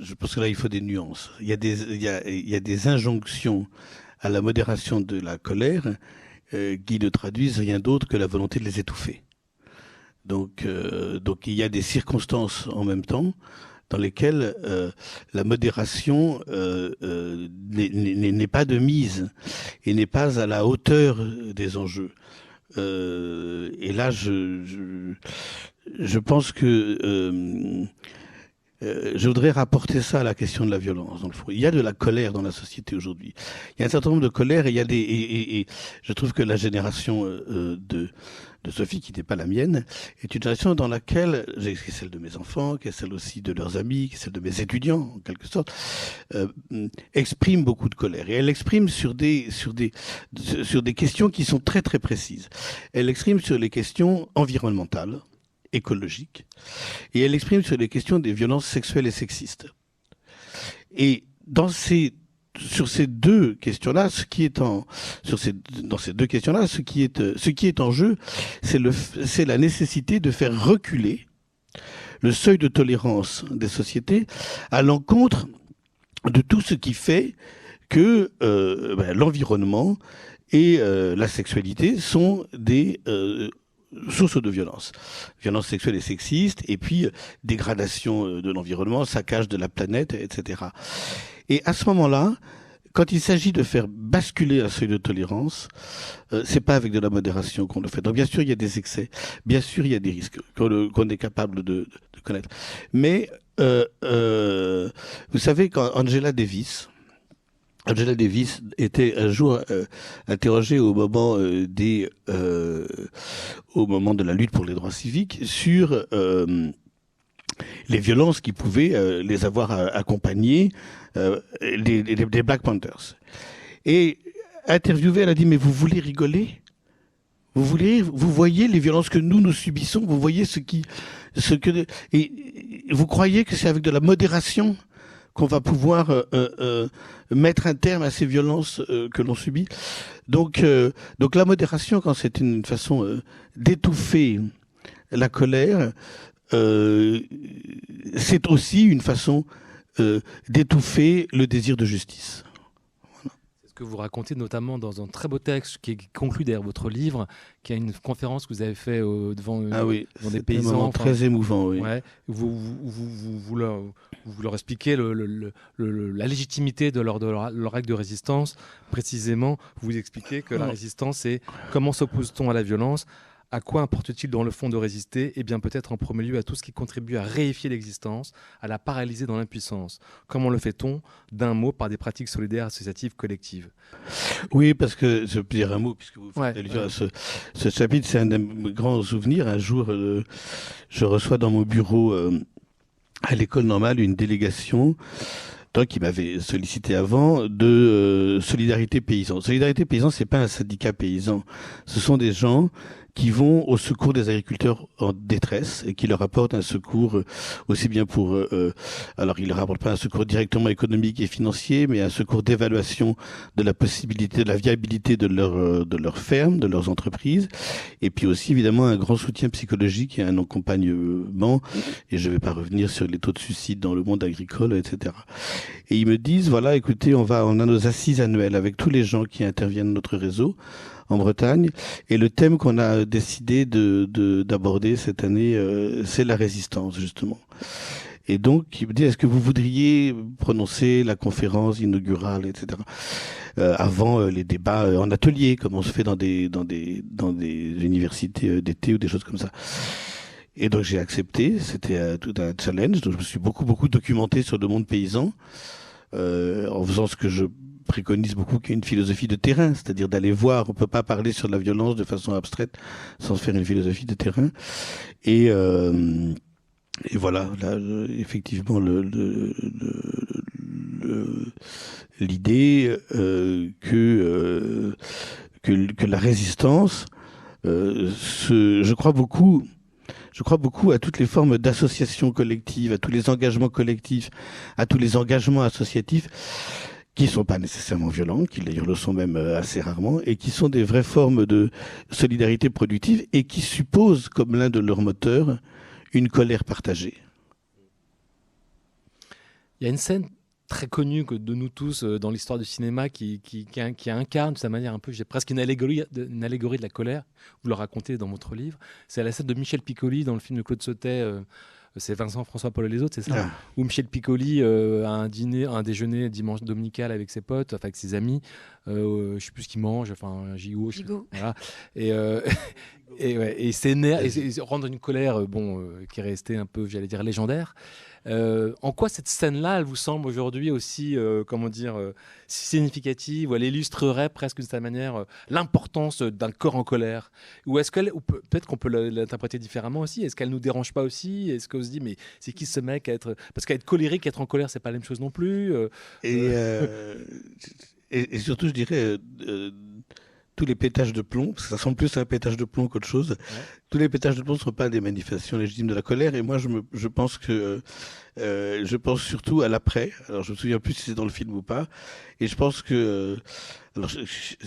je pense que là il faut des nuances. Il y a des injonctions à la modération de la colère euh, qui ne traduisent rien d'autre que la volonté de les étouffer. Donc donc il y a des circonstances en même temps dans lesquelles euh, la modération euh, euh, n'est pas de mise et n'est pas à la hauteur des enjeux. et là, je pense que euh, je voudrais rapporter ça à la question de la violence. Dans le. Il y a de la colère dans la société aujourd'hui. Il y a un certain nombre de colères et et, je trouve que la génération euh, de de Sophie, qui n'est pas la mienne, est une génération dans laquelle, qui est celle de mes enfants, qui est celle aussi de leurs amis, qui est celle de mes étudiants, en quelque sorte, euh, exprime beaucoup de colère. Et elle exprime sur des, sur, des, sur des questions qui sont très très précises. Elle exprime sur les questions environnementales, écologique, et elle exprime sur les questions des violences sexuelles et sexistes. Et dans ces sur ces deux questions-là, ce qui est en sur ces dans ces deux questions-là, ce qui est ce qui est en jeu, c'est le c'est la nécessité de faire reculer le seuil de tolérance des sociétés à l'encontre de tout ce qui fait que euh, ben, l'environnement et euh, la sexualité sont des euh, source de violence. Violence sexuelle et sexiste, et puis euh, dégradation euh, de l'environnement, saccage de la planète, etc. Et à ce moment-là, quand il s'agit de faire basculer un seuil de tolérance, euh, c'est pas avec de la modération qu'on le fait. Donc bien sûr, il y a des excès, bien sûr, il y a des risques qu'on est capable de, de, connaître. Mais euh, euh, vous savez, quand Angela Davis, Angela Davis était un jour euh, interrogée au moment euh, des euh, au moment de la lutte pour les droits civiques sur les violences qui pouvaient les avoir accompagnées des, des, Black Panthers. Et interviewée, elle a dit mais vous voulez rigoler? Vous voulez vous voyez les violences que nous nous subissons? Vous voyez ce qui ce que et vous croyez que c'est avec de la modération? Qu'on va pouvoir euh, euh, mettre un terme à ces violences que l'on subit. Donc, donc la modération, quand c'est une façon d'étouffer la colère, c'est aussi une façon d'étouffer le désir de justice que vous racontez notamment dans un très beau texte qui conclut derrière votre livre, qui a une conférence que vous avez fait devant, ah oui, des paysans. très émouvant, oui. vous, vous, vous, vous, leur, vous leur expliquez le, la légitimité de leur, de leur, règle de résistance. Précisément, vous expliquez que la résistance, c'est comment s'oppose-t-on à la violence à quoi importe-t-il dans le fond de résister? Eh bien peut-être en premier lieu à tout ce qui contribue à réifier l'existence, à la paralyser dans l'impuissance. Comment le fait-on? D'un mot, par des pratiques solidaires, associatives, collectives. Oui, parce que je peux dire un mot, puisque vous faites allusion à ce, chapitre, c'est un de mes grands souvenirs. Un jour, euh, je reçois dans mon bureau euh, à l'école normale une délégation qui m'avait sollicité avant de euh, Solidarité Paysan. Solidarité Paysan, c'est pas un syndicat paysan. Ce sont des gens qui vont au secours des agriculteurs en détresse et qui leur apportent un secours euh, aussi bien pour euh, euh, alors ils leur apportent pas un secours directement économique et financier mais un secours d'évaluation de la possibilité de la viabilité de leur de leur ferme de leurs entreprises. Et puis aussi évidemment un grand soutien psychologique et un accompagnement. Et je vais pas revenir sur les taux de suicide dans le monde agricole etc et ils me disent voilà écoutez on va on a nos assises annuelles avec tous les gens qui interviennent dans notre réseau en Bretagne. Et le thème qu'on a décidé de d'aborder cette année, euh, c'est la résistance justement. Et donc, il me dit, est-ce que vous voudriez prononcer la conférence inaugurale, etc. Euh, avant euh, les débats en atelier, comme on se fait dans des dans des dans des universités d'été ou des choses comme ça. Et donc j'ai accepté. C'était tout un challenge. Donc je me suis beaucoup beaucoup documenté sur le monde paysan. en faisant ce que je préconise beaucoup qu'il y ait une philosophie de terrain, c'est-à-dire d'aller voir. On peut pas parler sur la violence de façon abstraite sans faire une philosophie de terrain. Et euh, voilà, là, effectivement, le, l'idée euh, que, euh, que, la résistance, euh, je crois beaucoup je crois beaucoup à toutes les formes d'associations collectives, à tous les engagements collectifs, à tous les engagements associatifs qui sont pas nécessairement violents, qui d'ailleurs le sont même euh, assez rarement, et qui sont des vraies formes de solidarité productive et qui supposent comme l'un de leurs moteurs une colère partagée. Il y a une scène très connue que de nous tous euh, dans l'histoire du cinéma qui, incarne de sa manière un peu, j'ai presque une allégorie, de, une allégorie de la colère, vous le racontez dans votre livre, c'est la scène de Michel Piccoli dans le film de Claude Sautet, euh, c'est Vincent François Paul et les autres, c'est ça ah. Ou Michel Piccoli euh, a un dîner, un déjeuner dimanche dominical avec ses potes, enfin avec ses amis. Euh, je sais plus ce qu'il mange, enfin un gigot. Voilà. Et, euh, et, ouais, et c'est rendre une colère, bon, qui est restée un peu, j'allais dire légendaire. Euh, en quoi cette scène-là, elle vous semble aujourd'hui aussi, euh, comment dire, euh, significative, ou elle illustrerait presque d'une certaine manière l'importance d'un corps en colère? Ou est-ce qu'elle, peut-être qu'on peut, l'interpréter différemment aussi? Est-ce qu'elle nous dérange pas aussi? Est-ce qu'on se dit, mais c'est qui ce mec à être Parce qu'être colérique, être en colère, c'est pas la même chose non plus. Et, et, surtout, je dirais tous les pétages de plomb, parce que ça semble plus à un pétage de plomb qu'autre chose, tous les pétages de plomb ne sont pas des manifestations légitimes de la colère. Et moi, je, me, je pense que euh, je pense surtout à l'après. Alors, je me souviens plus si c'est dans le film ou pas. Et je pense que euh, alors,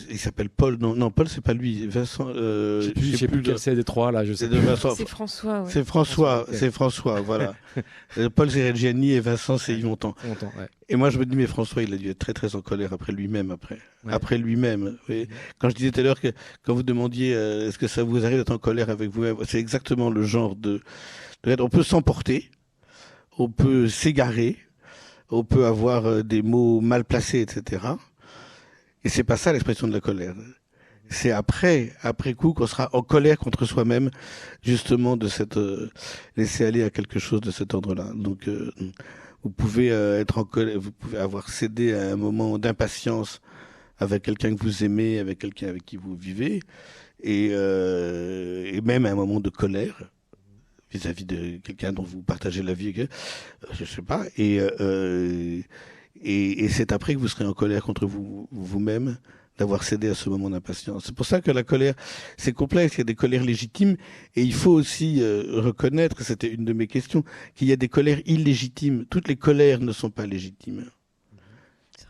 il s'appelle Paul. Non, non, Paul, c'est pas lui. Vincent. Euh, je sais plus, sais plus lequel c'est des trois là. Je sais. C'est François. C'est François. C'est François. Voilà. Euh, Paul, c'est Reggiani et Vincent, c'est Yves Montand. Et moi, je me dis, mais François, il a dû être très, très en colère après lui-même, après, après lui-même. Oui. Quand je disais tout à l'heure que quand vous demandiez, euh, est-ce que ça vous arrive d'être en colère avec vous-même, c'est exactement le genre de. On peut s'emporter, on peut s'égarer, on peut avoir euh, des mots mal placés, etc. Et c'est pas ça l'expression de la colère. C'est après, après coup, qu'on sera en colère contre soi-même, justement, de cette euh, laisser aller à quelque chose de cet ordre-là. Donc, euh, vous pouvez euh, être en colère, vous pouvez avoir cédé à un moment d'impatience avec quelqu'un que vous aimez, avec quelqu'un avec qui vous vivez, et, et même à un moment de colère vis-à-vis de quelqu'un dont vous partagez la vie, je sais pas, et et, et c'est après que vous serez en colère contre vous, vous-même d'avoir cédé à ce moment d'impatience. C'est pour ça que la colère, c'est complexe, il y a des colères légitimes, et il faut aussi euh, reconnaître, c'était une de mes questions, qu'il y a des colères illégitimes. Toutes les colères ne sont pas légitimes. C'est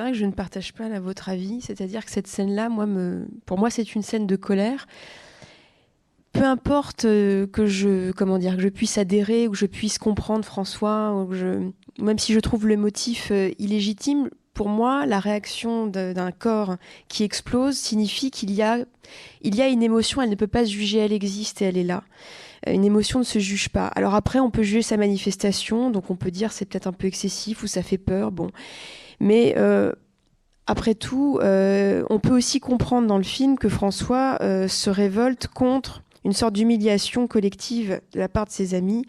vrai, que je ne partage pas votre avis, c'est-à-dire que cette scène-là, moi, me, pour moi, c'est une scène de colère. Peu importe euh, que je, comment dire, que je puisse adhérer ou que je puisse comprendre François, ou même si je trouve le motif euh, illégitime, pour moi, la réaction d'un corps qui explose signifie qu'il y a, il y a une émotion, elle ne peut pas se juger, elle existe et elle est là. Euh, une émotion ne se juge pas. Alors après, on peut juger sa manifestation, donc on peut dire c'est peut-être un peu excessif ou ça fait peur, bon. Mais après tout, on peut aussi comprendre dans le film que François se révolte contre une sorte d'humiliation collective de la part de ses amis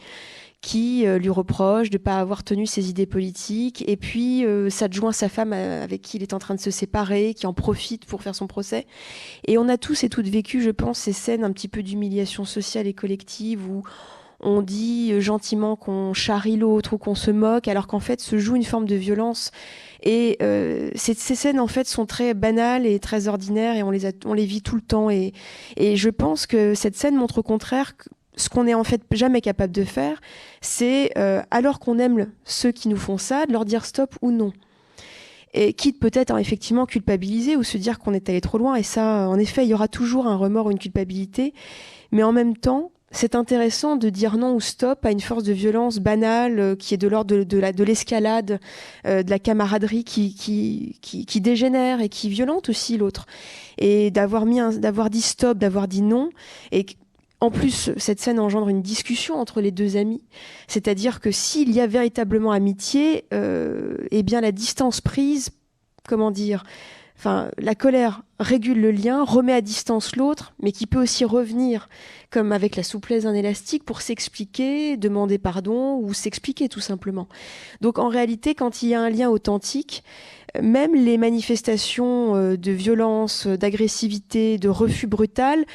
qui euh, lui reproche de ne pas avoir tenu ses idées politiques, et puis euh, s'adjoint sa femme euh, avec qui il est en train de se séparer, qui en profite pour faire son procès. Et on a tous et toutes vécu, je pense, ces scènes un petit peu d'humiliation sociale et collective où on dit gentiment qu'on charrie l'autre ou qu'on se moque, alors qu'en fait se joue une forme de violence. Et ces, scènes en fait sont très banales et très ordinaires et on les, on les vit tout le temps. Et, et je pense que cette scène montre au contraire ce qu'on n'est en fait jamais capable de faire, c'est, euh, alors qu'on aime ceux qui nous font ça, de leur dire stop ou non. Et quitte peut-être à effectivement culpabiliser ou se dire qu'on est allé trop loin. Et ça, en effet, il y aura toujours un remords ou une culpabilité. Mais en même temps, c'est intéressant de dire non ou stop à une force de violence banale euh, qui est de l'ordre de, de l'escalade, euh, de la camaraderie qui, dégénère et qui violente aussi l'autre. Et d'avoir d'avoir dit stop, d'avoir dit non, et en plus, cette scène engendre une discussion entre les deux amis. C'est-à-dire que s'il y a véritablement amitié, euh, eh bien la distance prise, comment dire, enfin la colère régule le lien, remet à distance l'autre, mais qui peut aussi revenir, comme avec la souplesse d'un élastique, pour s'expliquer, demander pardon ou s'expliquer tout simplement. Donc en réalité, quand il y a un lien authentique, même les manifestations euh, de violence, d'agressivité, de refus brutal,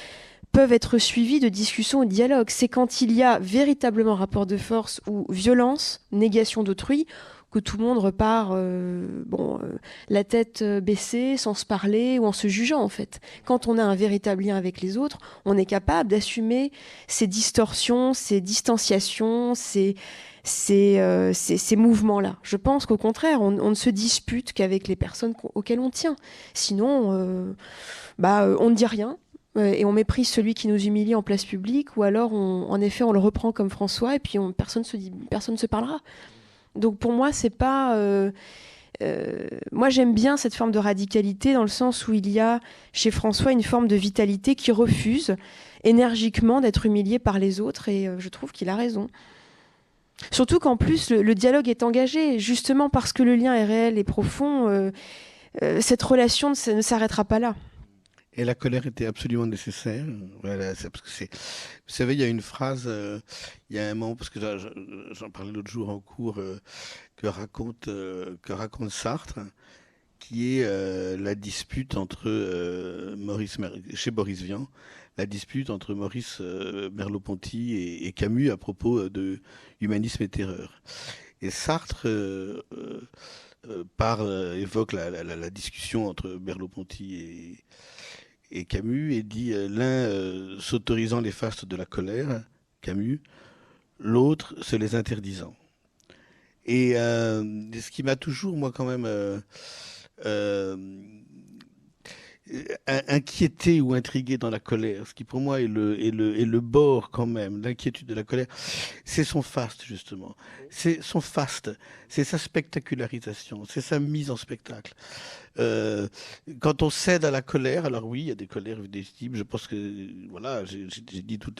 peuvent être suivis de discussions ou de dialogues. C'est quand il y a véritablement rapport de force ou violence, négation d'autrui, que tout le monde repart euh, bon, euh, la tête euh, baissée, sans se parler ou en se jugeant en fait. Quand on a un véritable lien avec les autres, on est capable d'assumer ces distorsions, ces distanciations, ces, ces, ces, mouvements-là. Je pense qu'au contraire, on, ne se dispute qu'avec les personnes auxquelles on tient. Sinon, bah, on ne dit rien, et on méprise celui qui nous humilie en place publique, ou alors en effet on le reprend comme François et puis personne se dit, personne ne se parlera. Donc pour moi c'est pas, euh, euh, moi j'aime bien cette forme de radicalité dans le sens où il y a chez François une forme de vitalité qui refuse énergiquement d'être humilié par les autres et je trouve qu'il a raison. Surtout qu'en plus le, dialogue est engagé, justement parce que le lien est réel et profond, cette relation ne s'arrêtera pas là. Et la colère était absolument nécessaire. Vous savez, il y a une phrase, euh, il y a un moment, parce que j'en parlais l'autre jour en cours, euh, que raconte euh, que raconte Sartre, qui est la dispute entre Maurice chez Boris Vian, la dispute entre Maurice Merleau-Ponty et, Camus à propos de humanisme et terreur. Et Sartre parle, évoque la, la, la, discussion entre Merleau-Ponty et et Camus et dit euh, l'un euh, s'autorisant les fastes de la colère, Camus, l'autre se les interdisant. Et euh, ce qui m'a toujours, moi, quand même, inquiété ou intrigué dans la colère, ce qui pour moi est le, est le, est le bord quand même, l'inquiétude de la colère, c'est son faste justement. C'est son faste, c'est sa spectacularisation, c'est sa mise en spectacle. Euh, quand on cède à la colère, alors oui, il y a des colères légitimes. Je pense que, voilà, j'ai dit tout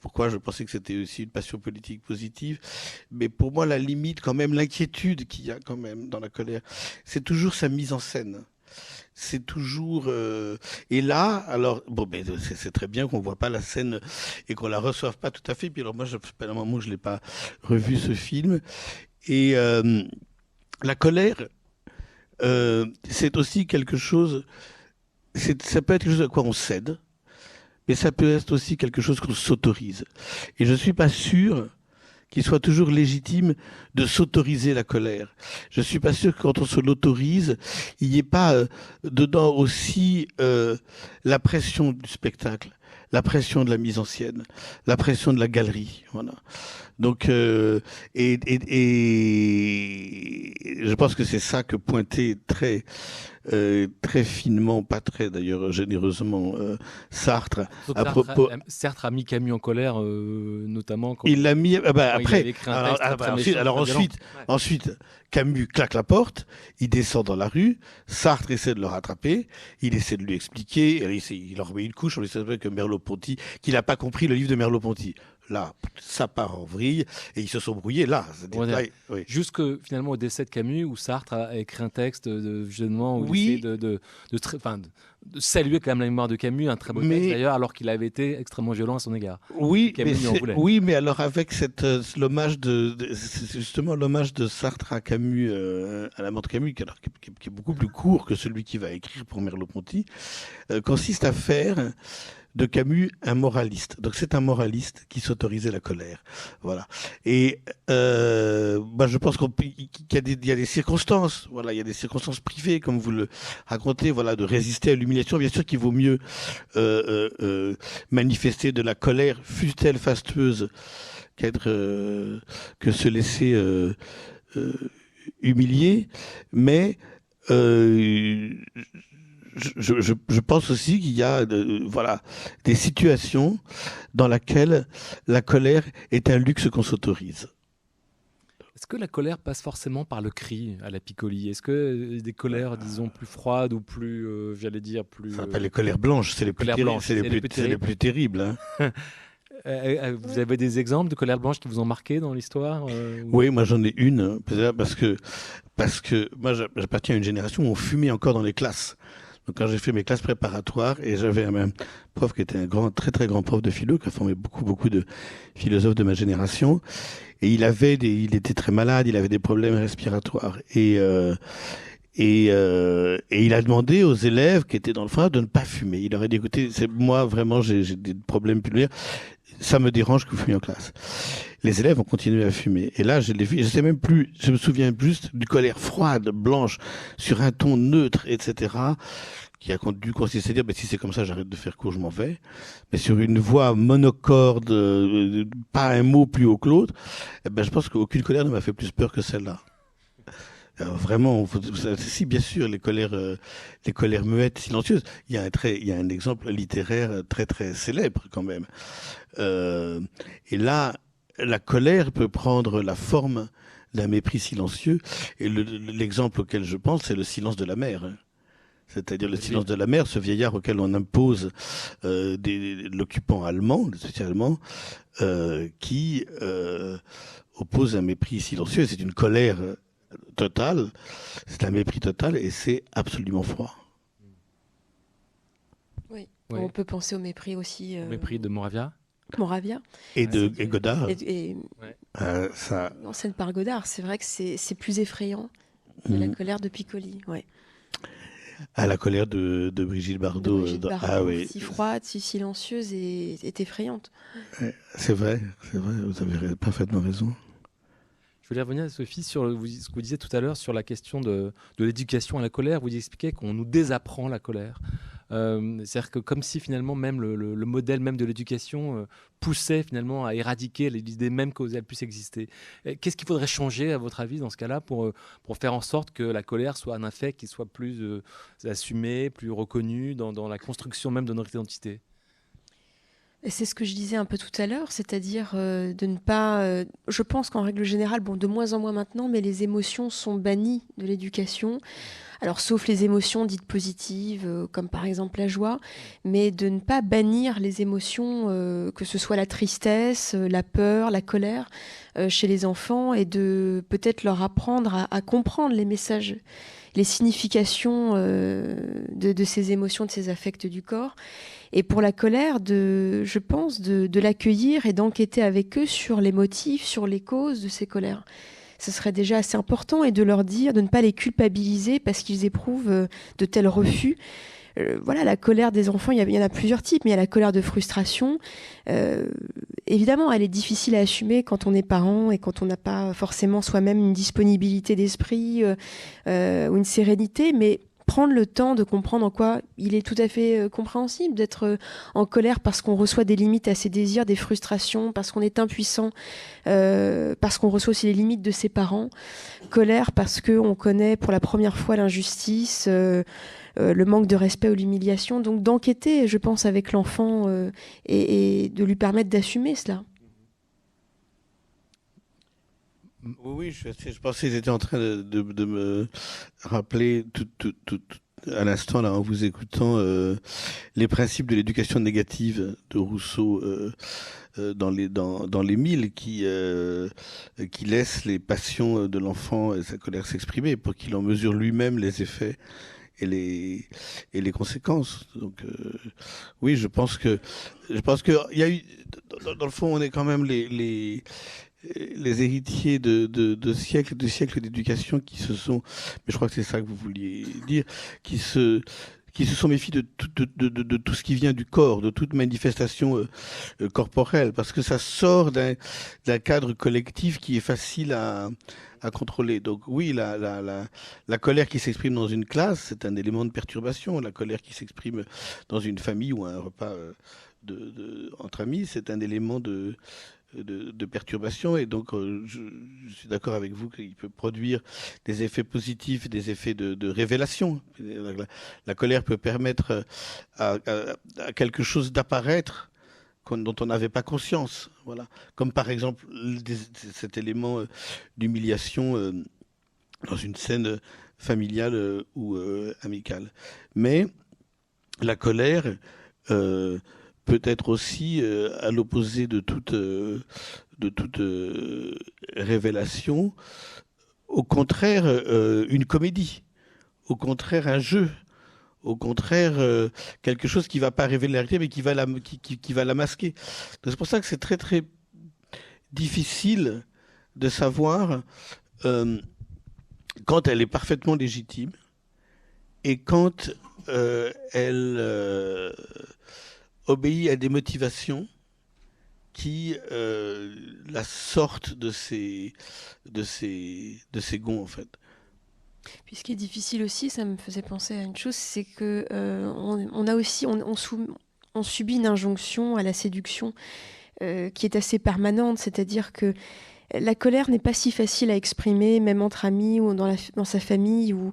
pourquoi je pensais que c'était aussi une passion politique positive. Mais pour moi, la limite, quand même, l'inquiétude qu'il y a quand même dans la colère, c'est toujours sa mise en scène c'est toujours euh, et là alors bon ben c'est très bien qu'on voit pas la scène et qu'on la reçoive pas tout à fait puis alors moi je pas un moment je l'ai pas revu ce film et euh, la colère euh, c'est aussi quelque chose, ça peut être quelque chose à quoi on cède, mais ça peut être aussi quelque chose qu'on s'autorise. Et je ne suis pas sûr qu'il soit toujours légitime de s'autoriser la colère. Je suis pas sûr que quand on se l'autorise, il n'y ait pas euh, dedans aussi euh, la pression du spectacle, la pression de la mise en scène, la pression de la galerie. Voilà. Donc, euh, et, et, et, je pense que c'est ça que pointait très, euh, très finement, pas très d'ailleurs généreusement, euh, Sartre à propos. Sartre a mis Camus en colère, euh, notamment. Quand il l'a mis. Ah bah, après, alors, ah bah, ensuite, alors ensuite, ouais. ensuite, Camus claque la porte, il descend dans la rue, Sartre essaie de le rattraper, il essaie de lui expliquer, il, essaie, il leur remet une couche, on lui explique que Merleau-Ponty, qu'il n'a pas compris le livre de Merleau-Ponty là, ça part en vrille, et ils se sont brouillés là. là oui. Jusque finalement au décès de Camus, où Sartre a écrit un texte de où oui. il de, de, de, de, de, saluer quand même la mémoire de Camus, un très beau mais... texte d'ailleurs, alors qu'il avait été extrêmement violent à son égard. Oui, mais, oui mais alors avec cette euh, l'hommage de, justement l'hommage de Sartre à Camus, euh, à la mort de Camus, qui, alors, qui, qui, est beaucoup plus court que celui qui va écrire pour Merleau-Ponty, euh, consiste à faire de Camus un moraliste. Donc c'est un moraliste qui s'autorisait la colère. Voilà. Et euh, bah, je pense qu'il y, y, a des circonstances. Voilà, il y a des circonstances privées, comme vous le racontez, voilà, de résister à l'humiliation. Bien sûr qu'il vaut mieux euh, euh, euh, manifester de la colère, fût-elle fastueuse, qu'être que se laisser humilier. Mais je, je, je, pense aussi qu'il y a de, voilà, des situations dans lesquelles la colère est un luxe qu'on s'autorise. Est-ce que la colère passe forcément par le cri à la Piccoli Est-ce que des colères, disons, plus froides ou plus, euh, j'allais dire, plus... Pas les colères blanches, c'est les, plus terribles. Hein. vous avez des exemples de colères blanches qui vous ont marqué dans l'histoire euh, Oui, moi j'en ai une, parce que, parce que moi j'appartiens à une génération où on fumait encore dans les classes. Donc quand j'ai fait mes classes préparatoires et j'avais un prof qui était un grand, très très grand prof de philo qui a formé beaucoup beaucoup de philosophes de ma génération et il avait des, il était très malade, il avait des problèmes respiratoires et euh, et, euh, et, il a demandé aux élèves qui étaient dans le fond de ne pas fumer. Il leur a dit écoutez, moi vraiment j'ai des problèmes pulmonaires, ça me dérange que vous fumiez en classe. Les élèves ont continué à fumer. Et là, je vu, je sais même plus, je me souviens juste du colère froide, blanche, sur un ton neutre, etc., qui a dû consister à dire, ben, si c'est comme ça, j'arrête de faire cours, je m'en vais. Mais sur une voix monocorde, euh, pas un mot plus haut que l'autre, eh ben, je pense qu'aucune colère ne m'a fait plus peur que celle-là. Alors vraiment, si bien sûr les colères, euh, les colères muettes, silencieuses. Il y a un très, il y a un exemple littéraire très très célèbre quand même. Euh, et là, la colère peut prendre la forme d'un mépris silencieux. Et l'exemple le, auquel je pense, c'est le silence de la mer. C'est-à-dire le silence de la mer, ce vieillard auquel on impose euh, l'occupant allemand, le social allemand, euh, qui euh, oppose un mépris silencieux. C'est une colère totale, c'est un mépris total et c'est absolument froid. Oui. oui. on peut penser au mépris aussi. Au mépris de Moravia? Moravia. Et de et Godard. Et, et ouais. euh, ça... En scène par Godard, c'est vrai que c'est plus effrayant que mmh. la colère de Piccoli. Ouais. À la colère de, de Brigitte Bardot. De Brigitte Bardot ah, oui. Si froide, si silencieuse et, et effrayante. C'est vrai, c'est vrai, vous avez parfaitement raison. Je voulais revenir, Sophie, sur ce que vous disiez tout à l'heure sur la question de, de l'éducation à la colère. Vous expliquez qu'on nous désapprend la colère. Euh, C'est-à-dire que comme si finalement même le, le, le modèle même de l'éducation euh, poussait finalement à éradiquer l'idée même qu'elle puisse exister. Qu'est-ce qu'il faudrait changer à votre avis dans ce cas-là pour, euh, pour faire en sorte que la colère soit un affect qui soit plus assumé, plus reconnu dans la construction même de notre identité? C'est ce que je disais un peu tout à l'heure, c'est-à-dire euh, de ne pas. Euh, je pense qu'en règle générale, bon, de moins en moins maintenant, mais les émotions sont bannies de l'éducation. Alors, sauf les émotions dites positives, euh, comme par exemple la joie, mais de ne pas bannir les émotions, que ce soit la tristesse, la peur, la colère, chez les enfants, et de peut-être leur apprendre à, comprendre les messages, les significations de, ces émotions, de ces affects du corps. Et pour la colère, je pense, de, de l'accueillir et d'enquêter avec eux sur les motifs, sur les causes de ces colères ce serait déjà assez important et de leur dire de ne pas les culpabiliser parce qu'ils éprouvent de tels refus. voilà, la colère des enfants, il y, en a plusieurs types, mais il y a la colère de frustration. évidemment, elle est difficile à assumer quand on est parent et quand on n'a pas forcément soi-même une disponibilité d'esprit ou une sérénité, mais prendre le temps de comprendre en quoi il est tout à fait euh, compréhensible d'être euh, en colère parce qu'on reçoit des limites à ses désirs, des frustrations, parce qu'on est impuissant, euh, parce qu'on reçoit aussi les limites de ses parents. Colère parce qu'on connaît pour la première fois l'injustice, le manque de respect ou l'humiliation. Donc d'enquêter, je pense, avec l'enfant et, de lui permettre d'assumer cela. Oui, je, je pensais qu'ils étaient en train de, me rappeler tout, tout, tout, à l'instant, là, en vous écoutant, euh, les principes de l'éducation négative de Rousseau euh, euh, dans les dans, dans les mille qui qui laissent les passions de l'enfant et sa colère s'exprimer pour qu'il en mesure lui-même les effets et les et les conséquences. Donc oui, je pense que je pense que y a eu dans, dans, le fond, on est quand même les les les héritiers de, de, de siècles de siècles d'éducation qui se sont, mais je crois que c'est ça que vous vouliez dire, qui se qui se sont méfiés de tout, ce qui vient du corps, de toute manifestation euh, euh, corporelle, parce que ça sort d'un cadre collectif qui est facile à, contrôler. Donc oui, la, la, la, colère qui s'exprime dans une classe, c'est un élément de perturbation. La colère qui s'exprime dans une famille ou un repas euh, entre amis, c'est un élément de, de, perturbation et donc euh, je, suis d'accord avec vous qu'il peut produire des effets positifs, des effets de, révélation. La, colère peut permettre à, quelque chose d'apparaître dont on n'avait pas conscience. Voilà, comme par exemple cet élément euh, d'humiliation euh, dans une scène familiale ou amicale. Mais la colère peut être aussi euh, à l'opposé de toute, euh, de toute euh, révélation, au contraire une comédie, au contraire un jeu, au contraire quelque chose qui va pas révéler la réalité mais qui va la, qui, qui, va la masquer. C'est pour ça que c'est très très difficile de savoir quand elle est parfaitement légitime et quand elle obéit à des motivations qui euh, la sortent de ses, de de gonds, en fait. Puis ce qui est difficile aussi, ça me faisait penser à une chose, c'est que euh, on, a aussi, on, subit une injonction à la séduction euh, qui est assez permanente, c'est-à-dire que la colère n'est pas si facile à exprimer, même entre amis ou dans, la, dans sa famille, ou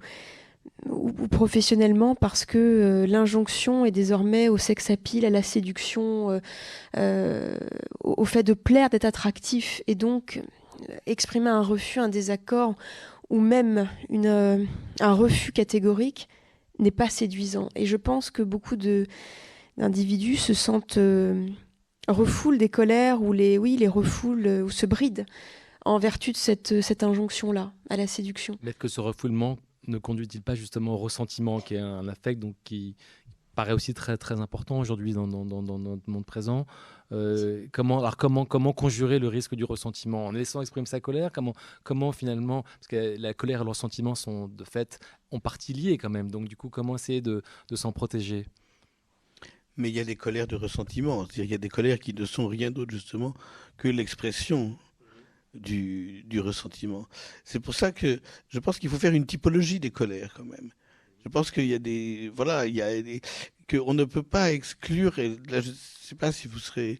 ou, professionnellement parce que euh, l'injonction est désormais au sex appeal, à la séduction, euh, euh, au, fait de plaire, d'être attractif et donc exprimer un refus, un désaccord ou même une, un refus catégorique n'est pas séduisant. Et je pense que beaucoup d'individus se sentent refoulent des colères ou les, oui, les refoulent ou se brident en vertu de cette, cette injonction-là à la séduction. Mais que ce refoulement ne conduit-il pas justement au ressentiment, qui est un affect donc, qui paraît aussi très, très important aujourd'hui dans, notre monde présent euh, comment, alors comment, comment conjurer le risque du ressentiment En laissant exprimer sa colère comment, comment finalement, parce que la colère et le ressentiment sont de fait en partie liés quand même, donc du coup comment essayer de, de s'en protéger? Mais il y a des colères de ressentiment, il y a des colères qui ne sont rien d'autre justement que l'expression du, ressentiment. C'est pour ça que je pense qu'il faut faire une typologie des colères quand même. Je pense qu'il y a des voilà, il y a des, qu'on ne peut pas exclure. Et là, je sais pas si vous serez.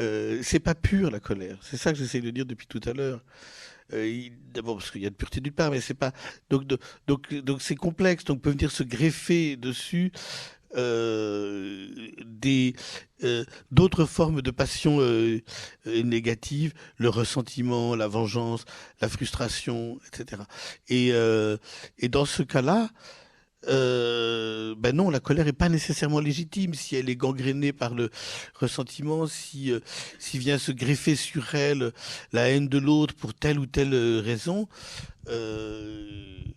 Euh, c'est pas pur la colère. C'est ça que j'essaie de dire depuis tout à l'heure. Euh, D'abord parce qu'il y a de pureté d'une part, mais c'est pas donc donc donc c'est complexe. Donc peut venir se greffer dessus des euh, d'autres formes de passion euh, négatives, le ressentiment, la vengeance, la frustration, etc. Et, dans ce cas-là, ben non, la colère est pas nécessairement légitime si elle est gangrénée par le ressentiment, si si vient se greffer sur elle la haine de l'autre pour telle ou telle raison, elle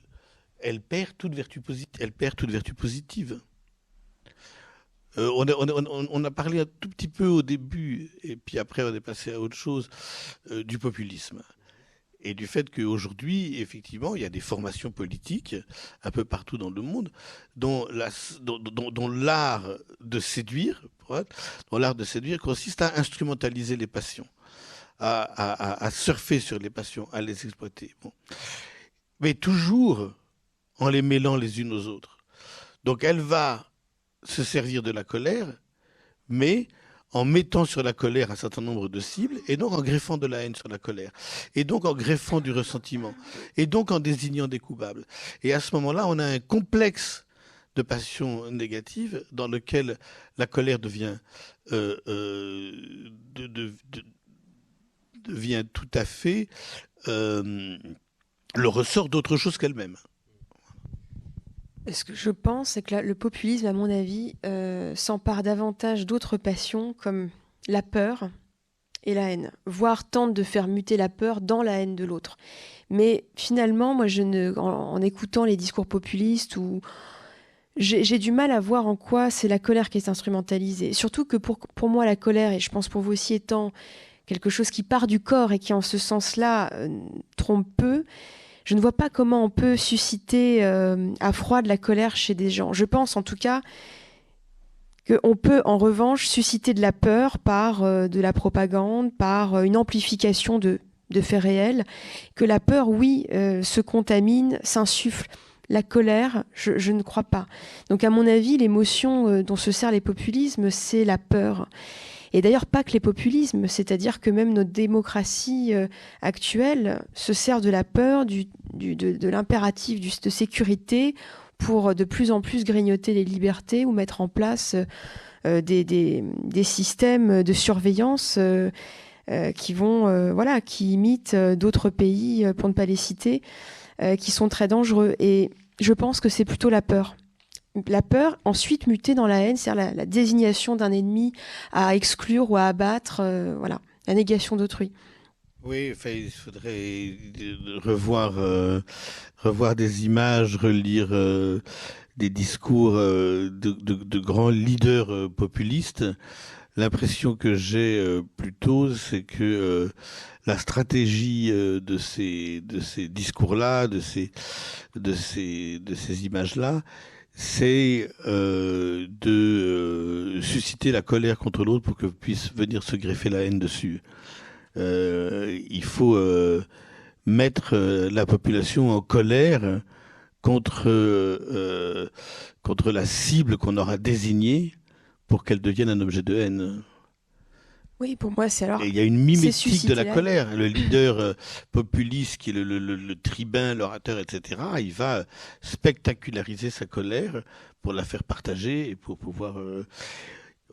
perd toute vertu positive. Elle perd toute vertu positive. Euh, on, a, parlé un tout petit peu au début, et puis après on est passé à autre chose, euh, du populisme. et du fait qu'aujourd'hui, effectivement, il y a des formations politiques un peu partout dans le monde dont, l'art de séduire, dont l'art de séduire consiste à instrumentaliser les passions, à, surfer sur les passions, à les exploiter. Mais toujours en les mêlant les unes aux autres. Donc elle va se servir de la colère, mais en mettant sur la colère un certain nombre de cibles, et donc en greffant de la haine sur la colère, et donc en greffant du ressentiment, et donc en désignant des coupables. Et à ce moment-là, on a un complexe de passion négative dans lequel la colère devient, euh, euh, tout à fait euh, le ressort d'autre chose qu'elle-même. Ce que je pense, c'est que le populisme, à mon avis, euh, s'empare davantage d'autres passions comme la peur et la haine, voire tente de faire muter la peur dans la haine de l'autre. Mais finalement, moi, je ne, en, écoutant les discours populistes ou j'ai du mal à voir en quoi c'est la colère qui est instrumentalisée. Surtout que pour, moi, la colère, et je pense pour vous aussi étant quelque chose qui part du corps et qui en ce sens-là euh, trompe peu, je ne vois pas comment on peut susciter euh, à froid de la colère chez des gens. Je pense en tout cas qu'on peut en revanche susciter de la peur par euh, de la propagande, par euh, une amplification de, faits réels, que la peur, oui, se contamine, s'insuffle. La colère, je, je, ne crois pas. Donc à mon avis, l'émotion dont se servent les populismes, c'est la peur. Et d'ailleurs, pas que les populismes, c'est-à-dire que même notre démocratie euh, actuelle se sert de la peur, du, de, l'impératif de sécurité pour de plus en plus grignoter les libertés ou mettre en place euh, des, des, systèmes de surveillance euh, qui vont, voilà, qui imitent d'autres pays, pour ne pas les citer, qui sont très dangereux. Et je pense que c'est plutôt la peur la peur, ensuite mutée dans la haine, c'est-à-dire la, désignation d'un ennemi à exclure ou à abattre, euh, voilà, la négation d'autrui. Oui, il faudrait revoir, euh, revoir des images, relire euh, des discours de, grands leaders populistes. L'impression que j'ai plutôt, c'est que la stratégie de ces, discours-là, de ces images-là, c'est euh, de euh, susciter la colère contre l'autre pour que puisse venir se greffer la haine dessus. Euh, il faut mettre la population en colère contre, contre la cible qu'on aura désignée pour qu'elle devienne un objet de haine. Oui, pour moi, c'est alors. il y a une mimétique de la, colère. Le leader euh, populiste, qui est le, tribun, l'orateur, etc., il va spectaculariser sa colère pour la faire partager et pour pouvoir. Euh,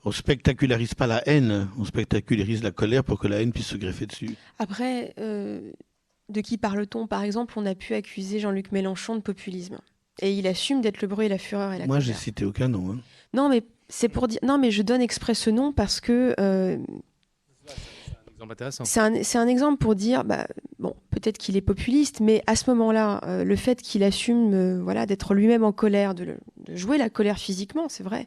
on spectacularise pas la haine, on spectacularise la colère pour que la haine puisse se greffer dessus. Après, euh, de qui parle-t-on? Par exemple, on a pu accuser Jean-Luc Mélenchon de populisme. Et il assume d'être le bruit et la fureur et la Moi, j'ai cité aucun nom. Hein. Non, mais c'est pour dire. Non, mais je donne exprès ce nom parce que c'est un, exemple pour dire, bah, bon, peut-être qu'il est populiste, mais à ce moment-là, euh, le fait qu'il assume euh, voilà, d'être lui-même en colère, de, jouer la colère physiquement, c'est vrai,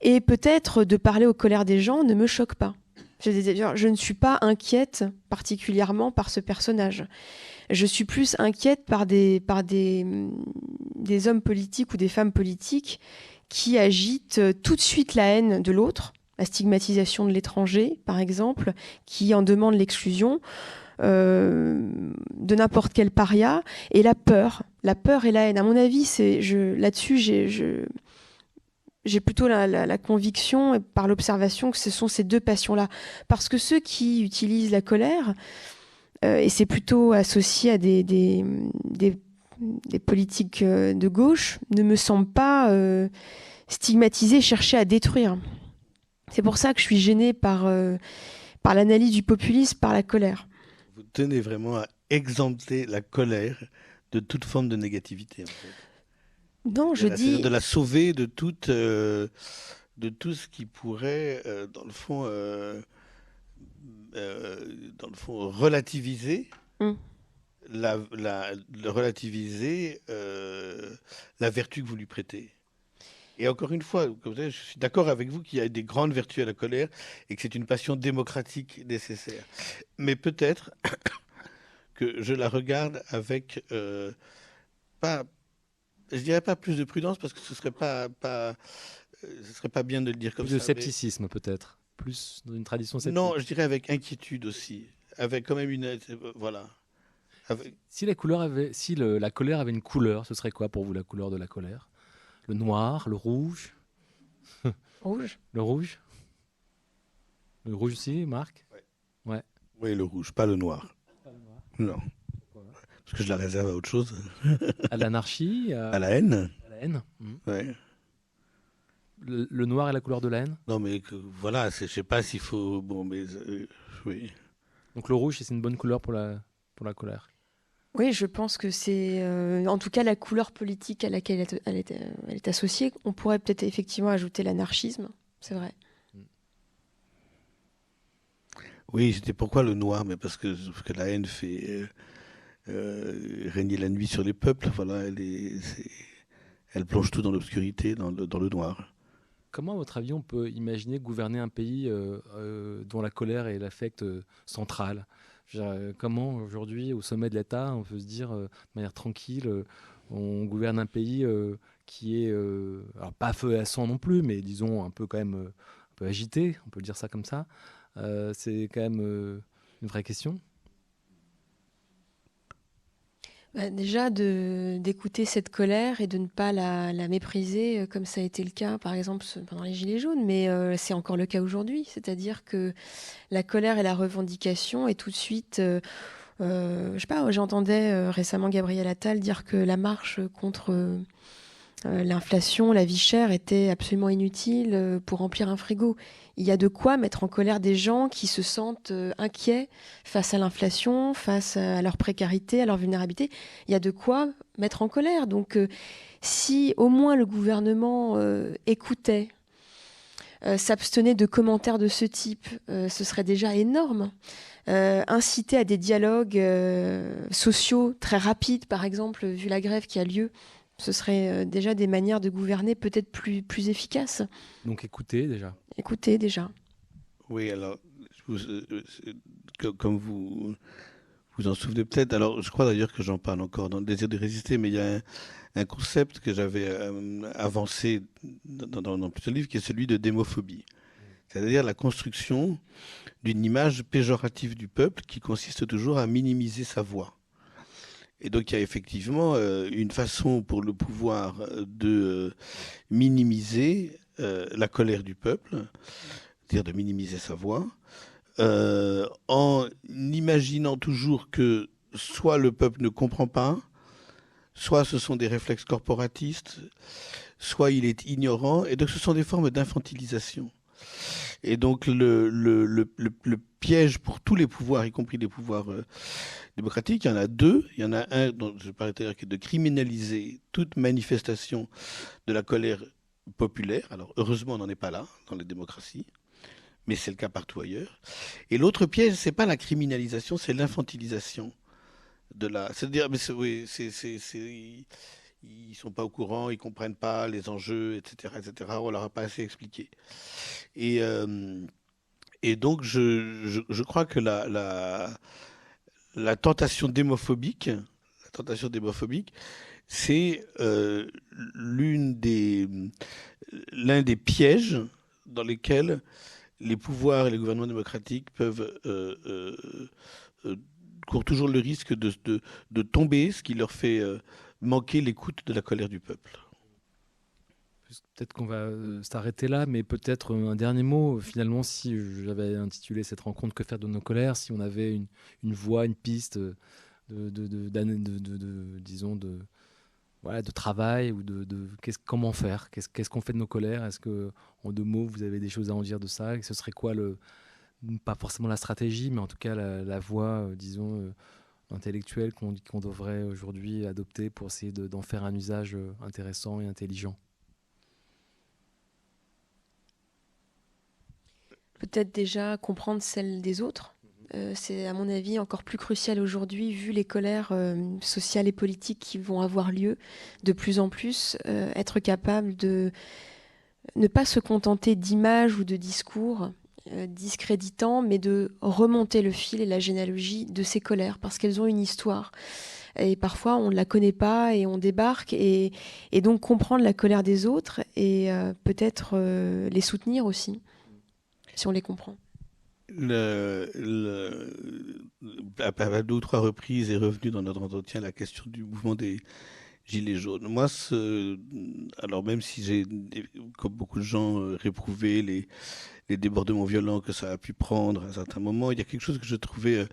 et peut-être de parler aux colères des gens ne me choque pas. Je, ne suis pas inquiète particulièrement par ce personnage. Je suis plus inquiète par des, des hommes politiques ou des femmes politiques qui agitent euh, tout de suite la haine de l'autre, la stigmatisation de l'étranger, par exemple, qui en demande l'exclusion. Euh, de n'importe quel paria et la peur, la peur et la haine. À mon avis, c'est là-dessus, j'ai plutôt la, conviction, par l'observation, que ce sont ces deux passions-là. Parce que ceux qui utilisent la colère, euh, et c'est plutôt associé à des, politiques euh, de gauche, ne me semblent pas stigmatisés, chercher à détruire. C'est pour ça que je suis gênée par, euh, par l'analyse du populisme, par la colère. Vous tenez vraiment à exempter la colère de toute forme de négativité. En fait. Non, je dis. De la sauver de, toute, euh, de tout ce qui pourrait, euh, dans, le fond, dans le fond, relativiser. Hum. La, la, relativiser la vertu que vous lui prêtez. Et encore une fois, je suis d'accord avec vous qu'il y a des grandes vertus à la colère et que c'est une passion démocratique nécessaire. Mais peut-être que je la regarde avec pas, je dirais pas plus de prudence parce que ce serait pas, pas ce serait pas bien de le dire comme plus ça. De scepticisme peut-être, plus dans une tradition sceptique. Non, je dirais avec inquiétude aussi, avec quand même une voilà. Si la couleur avait, si la colère avait une couleur, ce serait quoi pour vous la couleur de la colère? Le noir, le rouge Rouge? Le rouge Le rouge aussi, Marc? Ouais. Oui, le rouge, pas le noir. Pas le noir. Non. Parce que je la réserve à autre chose. à l'anarchie à... la haine À la haine. Hmm. Ouais. Le, noir est la couleur de la haine? Non, mais que, voilà, je sais pas s'il faut. Bon, mais euh, oui. Donc le rouge, c'est une bonne couleur pour la, pour la colère? Oui, je pense que c'est euh, en tout cas la couleur politique à laquelle elle est, elle est, associée. On pourrait peut-être effectivement ajouter l'anarchisme, c'est vrai. Oui, c'était pourquoi le noir, mais parce que, que la haine fait euh, euh, régner la nuit sur les peuples. Voilà, elle, est, elle plonge tout dans l'obscurité, dans le, dans le noir. Comment, à votre avis, on peut imaginer gouverner un pays dont la colère est l'affect central? Euh, comment aujourd'hui, au sommet de l'État, on peut se dire euh, de manière tranquille, euh, on gouverne un pays qui est, alors pas feu à sang non plus, mais disons un peu quand même un peu agité, on peut le dire ça comme ça. c'est quand même une vraie question. Bah, déjà, d'écouter cette colère et de ne pas la, mépriser, euh, comme ça a été le cas, par exemple, pendant les Gilets jaunes, mais euh, c'est encore le cas aujourd'hui. C'est-à-dire que la colère et la revendication est tout de suite. Euh, je sais pas, j'entendais récemment Gabriel Attal dire que la marche contre euh, l'inflation, la vie chère était absolument inutile euh, pour remplir un frigo. Il y a de quoi mettre en colère des gens qui se sentent euh, inquiets face à l'inflation, face à leur précarité, à leur vulnérabilité. Il y a de quoi mettre en colère. Donc, si au moins le gouvernement écoutait, s'abstenait de commentaires de ce type, ce serait déjà énorme. inciter à des dialogues sociaux très rapides, par exemple, vu la grève qui a lieu ce serait euh, déjà des manières de gouverner peut-être plus, plus efficaces. Donc écoutez déjà. Écoutez déjà. Oui, alors, euh, comme vous vous en souvenez peut-être, alors je crois d'ailleurs que j'en parle encore dans le désir de résister, mais il y a un, concept que j'avais euh, avancé dans, dans, dans, plusieurs livres qui est celui de démophobie. C'est-à-dire la construction d'une image péjorative du peuple qui consiste toujours à minimiser sa voix. Et donc il y a effectivement euh, une façon pour le pouvoir de euh, minimiser euh, la colère du peuple, c'est-à-dire de minimiser sa voix, en imaginant toujours que soit le peuple ne comprend pas, soit ce sont des réflexes corporatistes, soit il est ignorant, et donc ce sont des formes d'infantilisation. Et donc le, le, le, piège pour tous les pouvoirs, y compris les pouvoirs euh, démocratiques, il y en a deux. Il y en a un dont je parlais tout à qui est de criminaliser toute manifestation de la colère populaire. Alors heureusement on n'en est pas là dans les démocraties, mais c'est le cas partout ailleurs. Et l'autre piège, c'est pas la criminalisation, c'est l'infantilisation de la. C'est-à-dire, mais oui, c'est ils sont pas au courant, ils comprennent pas les enjeux, etc., etc. On leur a pas assez expliqué. Et euh, et donc je, je, crois que la, la, la tentation démophobique, la tentation démophobique, c'est euh, l'une des l'un des pièges dans lesquels les pouvoirs et les gouvernements démocratiques peuvent euh, euh, courent toujours le risque de, de, de, tomber, ce qui leur fait manquer l'écoute de la colère du peuple. Peut-être qu'on va euh, s'arrêter là, mais peut-être un dernier mot. Finalement, si j'avais intitulé cette rencontre Que faire de nos colères, si on avait une, voie, une piste de, de, disons, de, voilà, de travail ou de, comment faire? Qu'est-ce qu'on fait de nos colères? Est-ce que, en deux mots, vous avez des choses à en dire de ça? Ce serait quoi le, pas forcément la stratégie, mais en tout cas la, voie, euh, disons, euh, intellectuelle qu'on devrait aujourd'hui adopter pour essayer d'en faire un usage euh, intéressant et intelligent Peut-être déjà comprendre celle des autres. Euh, c'est à mon avis encore plus crucial aujourd'hui vu les colères euh, sociales et politiques qui vont avoir lieu de plus en plus, être capable de ne pas se contenter d'images ou de discours, discréditant, mais de remonter le fil et la généalogie de ces colères, parce qu'elles ont une histoire. Et parfois, on ne la connaît pas et on débarque. Et, donc, comprendre la colère des autres et peut-être les soutenir aussi, si on les comprend le, à, deux ou trois reprises est revenu dans notre entretien la question du mouvement des Gilets jaunes. Moi, alors même si j'ai, comme beaucoup de gens, euh, réprouvé les, débordements violents que ça a pu prendre à un certain moment, il y a quelque chose que je trouvais euh,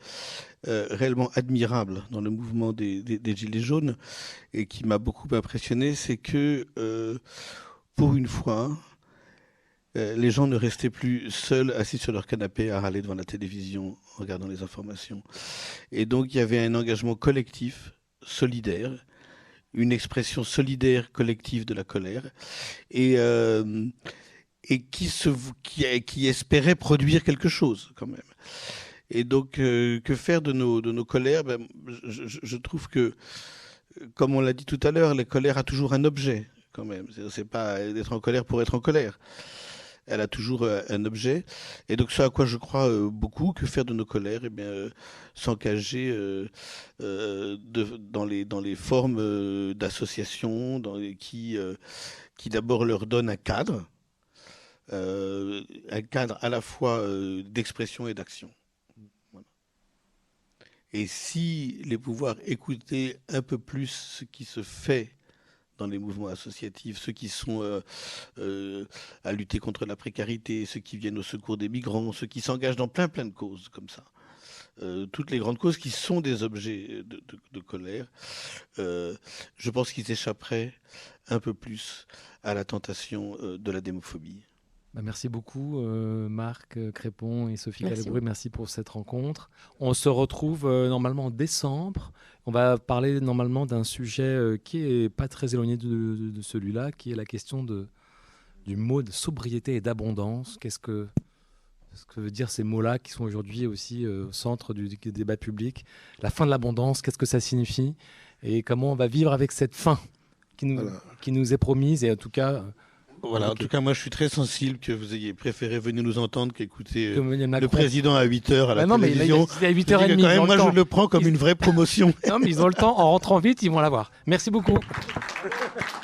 euh, réellement admirable dans le mouvement des, Gilets jaunes et qui m'a beaucoup impressionné, c'est que pour une fois, les gens ne restaient plus seuls assis sur leur canapé à râler devant la télévision en regardant les informations. Et donc il y avait un engagement collectif, solidaire, une expression solidaire collective de la colère, et, euh, qui, espérait produire quelque chose quand même. Et donc euh, que faire de nos, colères? Ben, je, je, trouve que, comme on l'a dit tout à l'heure, la colère a toujours un objet quand même. C'est pas d'être en colère pour être en colère elle a toujours euh, un objet. Et donc, ce à quoi je crois euh, beaucoup, que faire de nos colères Eh bien, euh, s'engager dans, les, dans les formes d'associations qui, qui d'abord leur donnent un cadre, un cadre à la fois d'expression et d'action. Et si les pouvoirs écoutaient un peu plus ce qui se fait dans les mouvements associatifs, ceux qui sont euh, euh, à lutter contre la précarité, ceux qui viennent au secours des migrants, ceux qui s'engagent dans plein plein de causes comme ça. Euh, toutes les grandes causes qui sont des objets de, colère, je pense qu'ils échapperaient un peu plus à la tentation de la démophobie. Bah, merci beaucoup Marc Crépon et Sophie Calabré, merci pour cette rencontre. On se retrouve normalement en décembre. On va parler normalement d'un sujet euh, qui est pas très éloigné de, celui-là, qui est la question de, du mot de sobriété et d'abondance. Qu'est-ce que, ce que veut dire ces mots-là qui sont aujourd'hui aussi euh, au centre du, débat public? La fin de l'abondance, qu'est-ce que ça signifie? Et comment on va vivre avec cette fin qui nous, qui nous est promise? Et en tout cas voilà, en tout cas, moi, je suis très sensible que vous ayez préféré venir nous entendre qu'écouter euh, le président à 8 h à la bah télévision. Mais à 8h30. moi, je le prends comme une vraie promotion. non, mais ils ont le temps. En rentrant vite, ils vont l'avoir. Merci beaucoup.